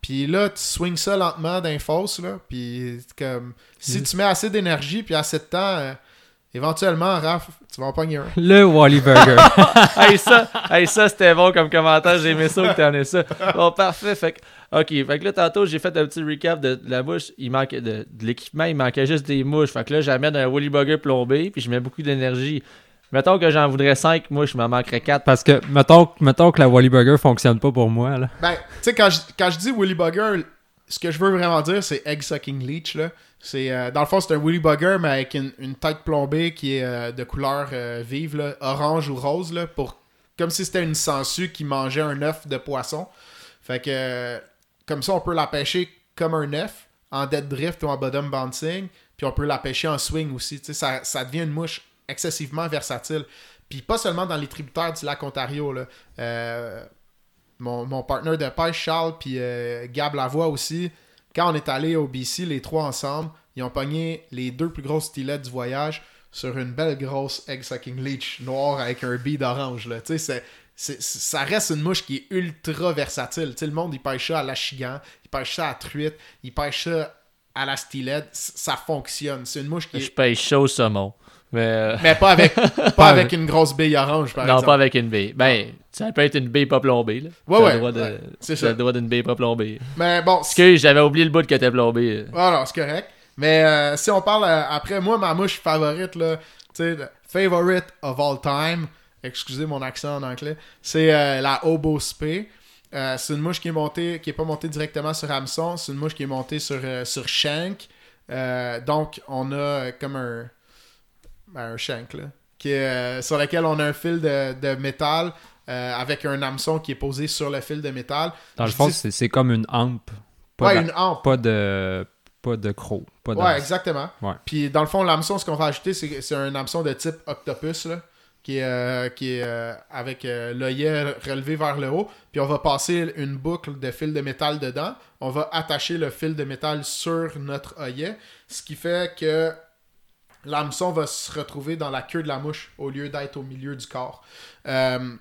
Puis là, tu swings ça lentement d'un fosse, là. Puis comme... Si Mm. tu mets assez d'énergie puis assez de temps, euh, éventuellement, Raph, tu vas en pogner un. Le Wally Burger. hey, ça, hey, ça c'était bon comme commentaire. J'ai aimé ça que t'en aies ça. Bon, parfait. Fait que, ok. Fait que là, tantôt, j'ai fait un petit recap de, de la mouche. Il manquait de, de l'équipement, il manquait juste des mouches. Fait que là, j'amène un Woolly Bugger plombé, puis je mets beaucoup d'énergie. Mettons que j'en voudrais 5 mouches, il m'en manquerait 4. Parce que, mettons, mettons que la Wally Burger fonctionne pas pour moi. Là. Ben, tu sais, quand je, quand je dis Willy Bugger, ce que je veux vraiment dire, c'est Egg Sucking Leech, là. C'est, euh, dans le fond, c'est un Willy Bugger, mais avec une, une tête plombée qui est euh, de couleur euh, vive, là, orange ou rose, là, pour, comme si c'était une sangsue qui mangeait un œuf de poisson. Fait que, comme ça, on peut la pêcher comme un œuf, en dead drift ou en bottom bouncing. puis on peut la pêcher en swing aussi. Tu sais, ça, ça devient une mouche excessivement versatile. Puis pas seulement dans les tributaires du lac Ontario. Là. Euh, mon, mon partenaire de pêche, Charles, puis euh, Gab Lavoie aussi, quand on est allé au BC, les trois ensemble, ils ont pogné les deux plus grosses stylettes du voyage sur une belle grosse egg sucking leech noire avec un bead orange. Là. Tu sais, ça reste une mouche qui est ultra versatile. Tu sais, le monde, il pêche ça à l'achigan, il pêche ça à truite, il pêche ça à la stylette. Ça fonctionne. C'est une mouche qui Je est... paye chaud au saumon. Mais euh, Mais pas avec, pas avec une grosse bille orange, par non, exemple. pas avec une baie. Ben, ça peut être une baie pas plombée. Là. Ouais, ouais, le droit de- ouais, c'est ça. le droit d'une baie pas plombée. Mais bon, Parce que j'avais oublié le bout que t'es plombé. Ah non, c'est correct. Mais euh, si on parle euh, après, moi, ma mouche favorite, là, tu sais, favorite of all time, excusez mon accent en anglais, c'est euh, la Obo Spay. Euh, c'est une mouche qui est montée, qui est pas montée directement sur hameçon, c'est une mouche qui est montée sur, euh, sur shank. Euh, donc, on a euh, comme un, un shank, là, qui est, euh, sur lequel on a un fil de, de métal euh, avec un hameçon qui est posé sur le fil de métal. Dans le Je fond, dis- c'est comme une hampe. Pas Ouais, une hampe. pas de, pas de croc. Pas de... Ouais, exactement. Ouais. Puis dans le fond, l'hameçon, ce qu'on va ajouter, c'est c'est un hameçon de type octopus, là, qui est, euh, qui est avec l'œillet relevé vers le haut. Puis on va passer une boucle de fil de métal dedans. On va attacher le fil de métal sur notre œillet, ce qui fait que l'hameçon va se retrouver dans la queue de la mouche au lieu d'être au milieu du corps. Euh,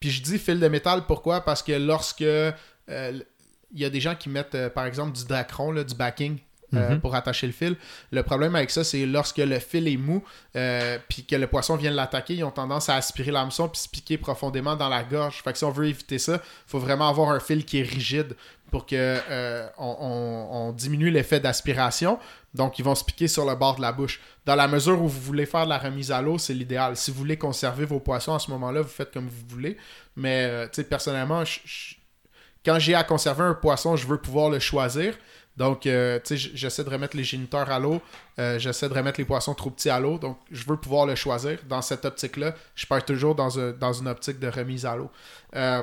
Puis je dis fil de métal, pourquoi? Parce que lorsque euh, il y a des gens qui mettent, euh, par exemple, du dacron, là, du backing, euh, Mhm. pour attacher le fil. Le problème avec ça, c'est lorsque le fil est mou, euh, puis que le poisson vient de l'attaquer, ils ont tendance à aspirer l'hameçon puis se piquer profondément dans la gorge. Fait que si on veut éviter ça, il faut vraiment avoir un fil qui est rigide pour que euh, on, diminue l'effet d'aspiration. Donc, ils vont se piquer sur le bord de la bouche. Dans la mesure où vous voulez faire de la remise à l'eau, c'est l'idéal. Si vous voulez conserver vos poissons à ce moment-là, vous faites comme vous voulez. Mais, euh, tu sais, personnellement, quand j'ai à conserver un poisson, je veux pouvoir le choisir. Donc, euh, tu sais, j'essaie de remettre les géniteurs à l'eau. j'essaie de remettre les poissons trop petits à l'eau. Donc, je veux pouvoir le choisir. Dans cette optique-là, je pars toujours dans, dans une optique de remise à l'eau. Euh,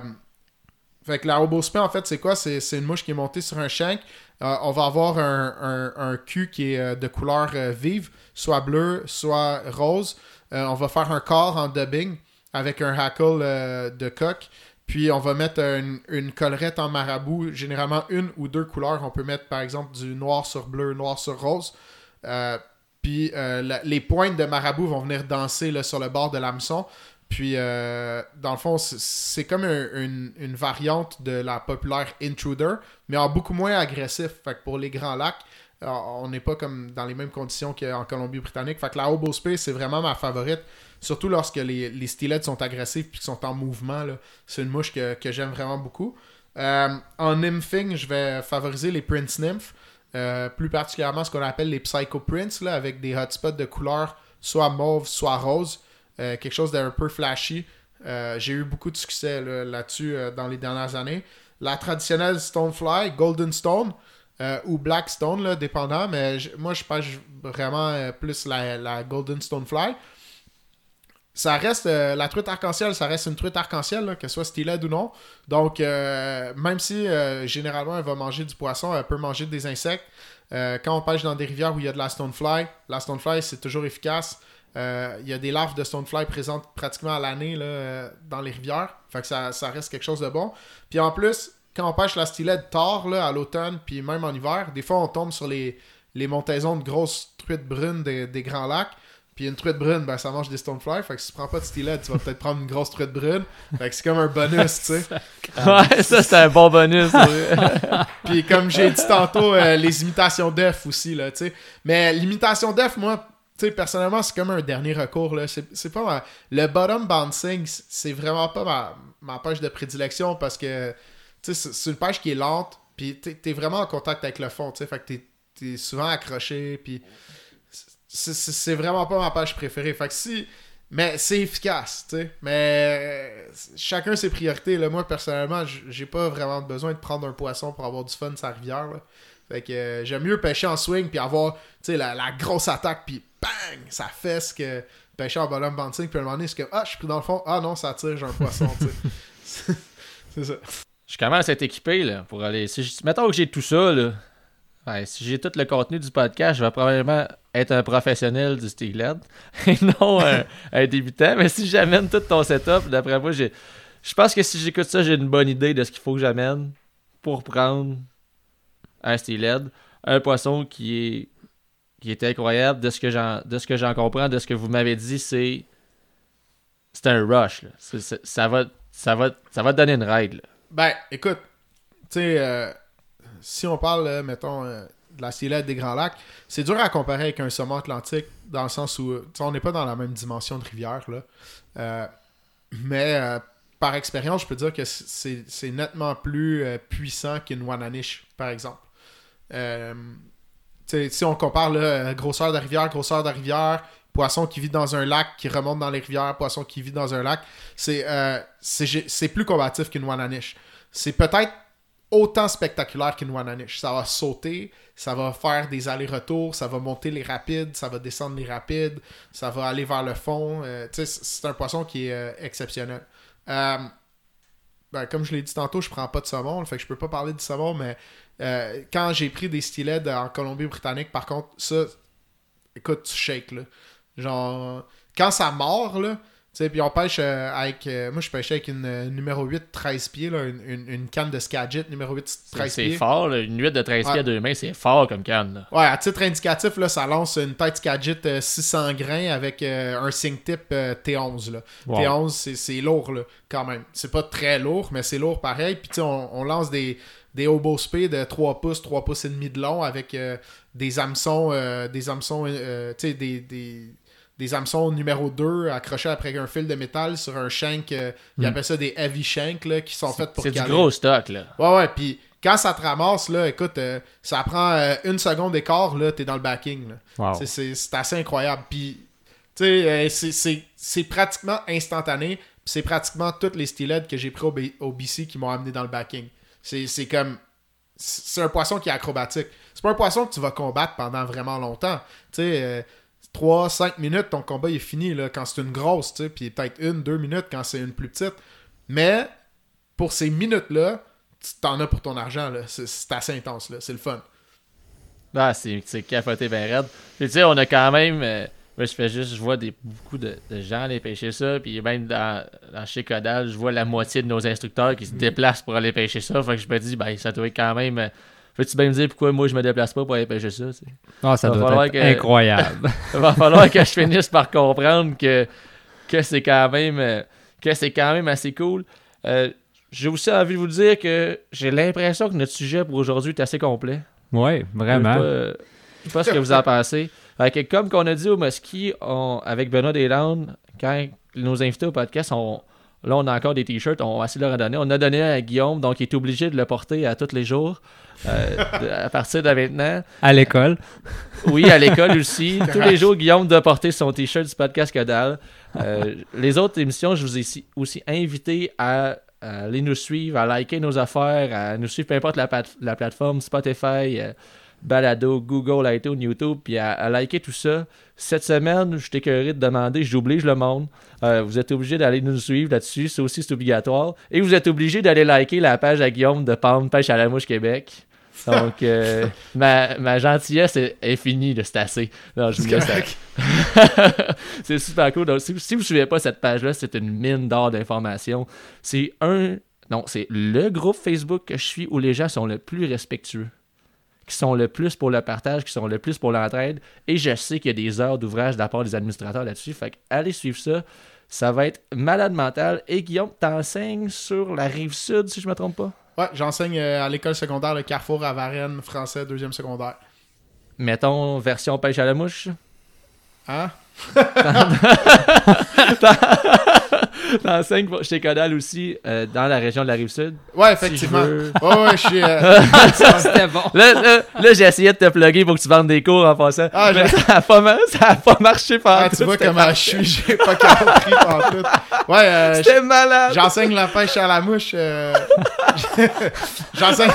fait que la Hobospin, en fait, c'est quoi? C'est une mouche qui est montée sur un shank. Euh, on va avoir un, cul qui est euh, de couleur euh, vive, soit bleu, soit rose. On va faire un corps en dubbing avec un hackle de coq. Puis on va mettre une, collerette en marabout, généralement une ou deux couleurs. On peut mettre par exemple du noir sur bleu, noir sur rose. Puis les pointes de marabout vont venir danser sur le bord de l'hameçon. Puis euh, dans le fond, c'est- comme un- une, variante de la populaire Intruder, mais en beaucoup moins agressif. Fait que pour les grands lacs, euh, on n'est pas comme dans les mêmes conditions qu'en Colombie-Britannique. Fait que la Hobo Space, c'est vraiment ma favorite. Surtout lorsque les, les stylettes sont agressifs puis sont en mouvement. C'est une mouche que, j'aime vraiment beaucoup. Euh, en nymphing, je vais favoriser les Prince Nymph. Euh, plus particulièrement ce qu'on appelle les Psycho Prince, là, avec des hotspots de couleur soit mauve, soit rose. Euh, quelque chose d'un peu flashy. Euh, J'ai eu beaucoup de succès là, là-dessus euh, dans les dernières années. La traditionnelle Stonefly, Golden Stone, ou Black Stone, là, dépendant, mais moi je pêche vraiment plus la, Golden Stonefly. Ça reste, la truite arc-en-ciel, ça reste une truite arc-en-ciel, que ce soit steelhead ou non. Donc, même si généralement elle va manger du poisson, elle peut manger des insectes. Quand on pêche dans des rivières où il y a de la stonefly, la stonefly c'est toujours efficace. Euh, il y a des larves de stonefly présentes pratiquement à l'année là, euh, dans les rivières. Fait que ça, ça reste quelque chose de bon. Puis en plus, quand on pêche la steelhead tard là, à l'automne, puis même en hiver, des fois on tombe sur les, les montaisons de grosses truites brunes des, des grands lacs. Puis une truite brune, ben ça mange des stonefly. Fait que si tu prends pas de steelhead, tu vas peut-être prendre une grosse truite brune. Fait que c'est comme un bonus, tu sais. ouais, ça, c'est un bon bonus. Puis comme j'ai dit tantôt, euh, les imitations d'œufs aussi, là, tu sais. Mais l'imitation d'œufs, moi, tu sais, personnellement, c'est comme un dernier recours. C'est c'est pas ma... Le bottom bouncing, c'est vraiment pas ma, ma pêche de prédilection parce que, c'est- c'est une pêche qui est lente, puis t'es t'es vraiment en contact avec le fond, tu. Fait que t'es- souvent accroché, puis c'est- c'est vraiment pas ma pêche préférée. Fait que si... Mais c'est efficace, tu sais. Mais chacun ses priorités. Là. Moi, personnellement, j'ai pas vraiment besoin de prendre un poisson pour avoir du fun la rivière. Fait que euh, j'aime mieux pêcher en swing puis avoir, la, la grosse attaque puis bang, ça fesse que pêcher en bottom bouncing puis à un moment donné, c'est comme ah, je suis pris dans le fond. Ah non, ça tire, j'ai un poisson, tu sais. c'est ça. Je commence à être équipé là, pour aller. Si je- Mettons que j'ai tout ça, là. Ouais, si j'ai tout le contenu du podcast, je vais probablement être un professionnel du steelhead et non un, un débutant. Mais si j'amène tout ton setup, d'après moi, j'ai. Je pense que si j'écoute ça, j'ai une bonne idée de ce qu'il faut que j'amène pour prendre un steelhead. Un poisson qui est qui est incroyable. De ce que j'en de ce que j'en comprends, de ce que vous m'avez dit, c'est. C'est un rush. là. Ça, va, ça, va, ça va te donner une règle. Ben, écoute, tu sais, euh, si on parle, euh, mettons, euh, de la steelhead des Grands Lacs, c'est dur à comparer avec un saumon atlantique dans le sens où, on n'est pas dans la même dimension de rivière, là. Mais par expérience, je peux dire que c'est nettement plus puissant qu'une Wananish, par exemple. Euh, si on compare là, grosseur de rivière, grosseur de rivière, poisson qui vit dans un lac, qui remonte dans les rivières, poisson qui vit dans un lac, c'est euh, c'est plus combatif qu'une Wananish. C'est peut-être autant spectaculaire qu'une Wananish. Ça va sauter, ça va faire des allers-retours, ça va monter les rapides, ça va descendre les rapides, ça va aller vers le fond. Euh, c'est un poisson qui est euh, exceptionnel. Euh, ben, comme je l'ai dit tantôt, je prends pas de saumon, fait que je peux pas parler du saumon, mais euh, quand j'ai pris des stylets en Colombie-Britannique, par contre, ça, écoute, tu shakes, là. Genre, quand ça mord, là, tu sais, puis on pêche euh, avec. euh, moi, je pêchais avec une euh, numéro 8 13 pieds, là, une, une- une canne de Skagit numéro 8 C'est 13 c'est pieds. fort, là. une huit de 13 Ouais. pieds à deux mains, c'est fort comme canne. là. Ouais, à titre indicatif, là, ça lance une tête Skagit euh, 600 grains avec un sink tip euh, T11. Là. Wow. T11, c'est- c'est lourd, là, quand même. C'est pas très lourd, mais c'est lourd pareil. Puis, tu sais, on, on lance des, des obo spé de 3 pouces, 3 pouces et demi de long avec euh, des hameçons, euh, des hameçons, euh, tu sais, des, des, des hameçons numéro 2 accrochés après un fil de métal sur un shank. euh, Ils Mm. appellent ça des heavy shanks, là, qui sont faits pour C'est du gros stock, là. Ouais, ouais, puis quand ça te ramasse, là, écoute, euh, ça prend euh, une seconde d'écart, là, t'es dans le backing. Wow. C'est- assez incroyable. Puis, tu sais, euh, c'est- pratiquement instantané. c'est pratiquement toutes les steelheads que j'ai pris au, B- au BC qui m'ont amené dans le backing. C'est comme. C'est un poisson qui est acrobatique. C'est pas un poisson que tu vas combattre pendant vraiment longtemps. Tu sais, euh, 3-5 minutes, ton combat est fini là, quand c'est une grosse, tu sais, puis peut-être une, deux minutes quand c'est une plus petite. Mais pour ces minutes-là, t'en as pour ton argent. là. C'est assez intense, là. c'est le fun. Ah, c'est capoté ben raide. Tu sais, on a quand même. euh, moi, je fais juste, je vois des, beaucoup de, de gens aller pêcher ça. Puis même dans, dans chez Codal, je vois la moitié de nos instructeurs qui se déplacent pour aller pêcher ça. Fait que je me dis, ben, ça doit être quand même. euh, Peux-tu bien me dire pourquoi moi je me déplace pas pour aller pêcher ça? tu sais? Ah, ça doit être que- incroyable. Il va falloir que je finisse par comprendre que, que c'est quand même euh, que c'est quand même assez cool. Euh, j'ai aussi envie de vous dire que j'ai l'impression que notre sujet pour aujourd'hui est assez complet. Oui, vraiment. Je sais pas, euh, je sais pas ce que vous en pensez. Fait que comme qu'on a dit au Mosquée, on- avec Benoît Deslandes, quand nos invités au podcast, on, là on a encore des t-shirts, on va essayer de leur en donner. On a donné à Guillaume, donc il est obligé de le porter à tous les jours. euh, de- à partir de maintenant. À l'école. Oui, à l'école aussi. Tous les jours, Guillaume doit porter son t-shirt du podcast Codal. Euh, les autres émissions, je vous ai si- aussi invité à, aller nous suivre, à liker nos affaires, à nous suivre peu importe la plateforme Spotify, euh, Balado, Google, iTunes, YouTube, puis à, à liker tout ça. Cette semaine, je t'écœuré de demander, j'oblige le monde. Euh, vous êtes obligé d'aller nous suivre là-dessus, ça aussi c'est obligatoire. Et vous êtes obligé d'aller liker la page à Guillaume de Pound Pêche à la Mouche Québec. Donc, euh, ma, ma gentillesse est, est finie, c'est assez. Non, je c'est super cool. Donc, si, si vous ne suivez pas cette page-là, c'est une mine d'or d'informations. C'est un. Non, c'est le groupe Facebook que je suis où les gens sont le plus respectueux. Qui sont le plus pour le partage, qui sont le plus pour l'entraide. Et je sais qu'il y a des heures d'ouvrage de la part des administrateurs là-dessus. Fait que allez suivre ça. Ça va être malade mental. Et Guillaume, t'enseignes sur la rive sud, si je me trompe pas? Ouais, j'enseigne euh, à l'école secondaire le Carrefour à Varennes, français, deuxième secondaire. Mettons version pêche à la mouche. Hein? T'enseignes pour- chez Codal aussi, euh, dans la région de la rive sud. Ouais, Si effectivement. veux- Ouais, ouais, je suis. euh, C'était bon. Là, là, là, j'ai essayé de te plugger pour que tu vendes des cours en passant. Ah, mais ça a pas, mar- ça a pas marché pendant ah, tu vois comment je suis, j'ai pas compris tout. Ouais, euh. J'enseigne la pêche à la mouche. euh, J'enseigne...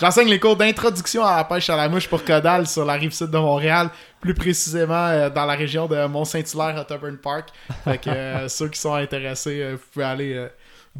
J'enseigne les cours d'introduction à la pêche à la mouche pour Codal sur la rive sud de Montréal, plus précisément euh, dans la région de Mont-Saint-Hilaire à Tubern Park. Fait que euh, ceux qui sont intéressés, euh, vous pouvez aller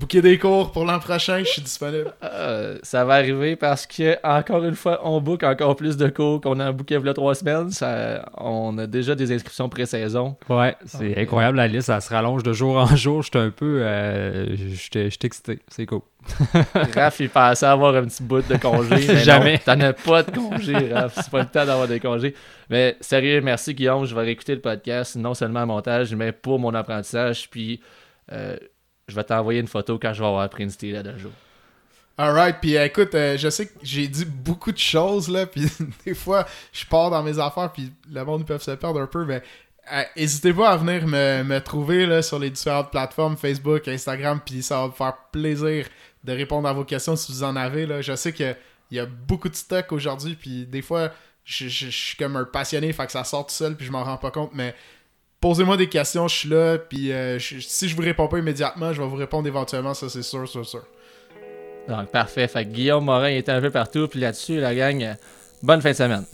booker des cours pour l'an prochain, je suis disponible. Euh, ça va arriver parce que, encore une fois, on book encore plus de cours qu'on a booké il y a trois semaines. Ça, on a déjà des inscriptions pré-saison. Ouais, c'est incroyable la liste, ça se rallonge de jour en jour. J'étais un peu. Euh, J'étais excité, c'est cool. Raph, il pensait avoir un petit bout de congé. mais Jamais. T'en as pas de congé, Raph. C'est pas le temps d'avoir des congés. Mais sérieux, merci Guillaume. Je vais réécouter le podcast, non seulement à montage, mais pour mon apprentissage. Puis euh, je vais t'envoyer une photo quand je vais avoir pris une style d'un jour. Alright, puis euh, écoute, euh, je sais que j'ai dit beaucoup de choses là, puis des fois je pars dans mes affaires, puis le monde peuvent se perdre un peu, mais euh, n'hésitez pas à venir me, me trouver là, sur les différentes plateformes Facebook, Instagram, puis ça va me faire plaisir de répondre à vos questions si vous en avez. Là. Je sais qu'il y a beaucoup de stock aujourd'hui, puis des fois je, je- je suis comme un passionné, fait que ça sort tout seul, puis je m'en rends pas compte, mais posez-moi des questions, je suis là, puis euh, je- si je vous réponds pas immédiatement, je vais vous répondre éventuellement, ça c'est sûr, sûr, sûr. Donc, parfait. Fait Guillaume Morin était un peu partout. Puis là-dessus, la gang, euh, bonne fin de semaine.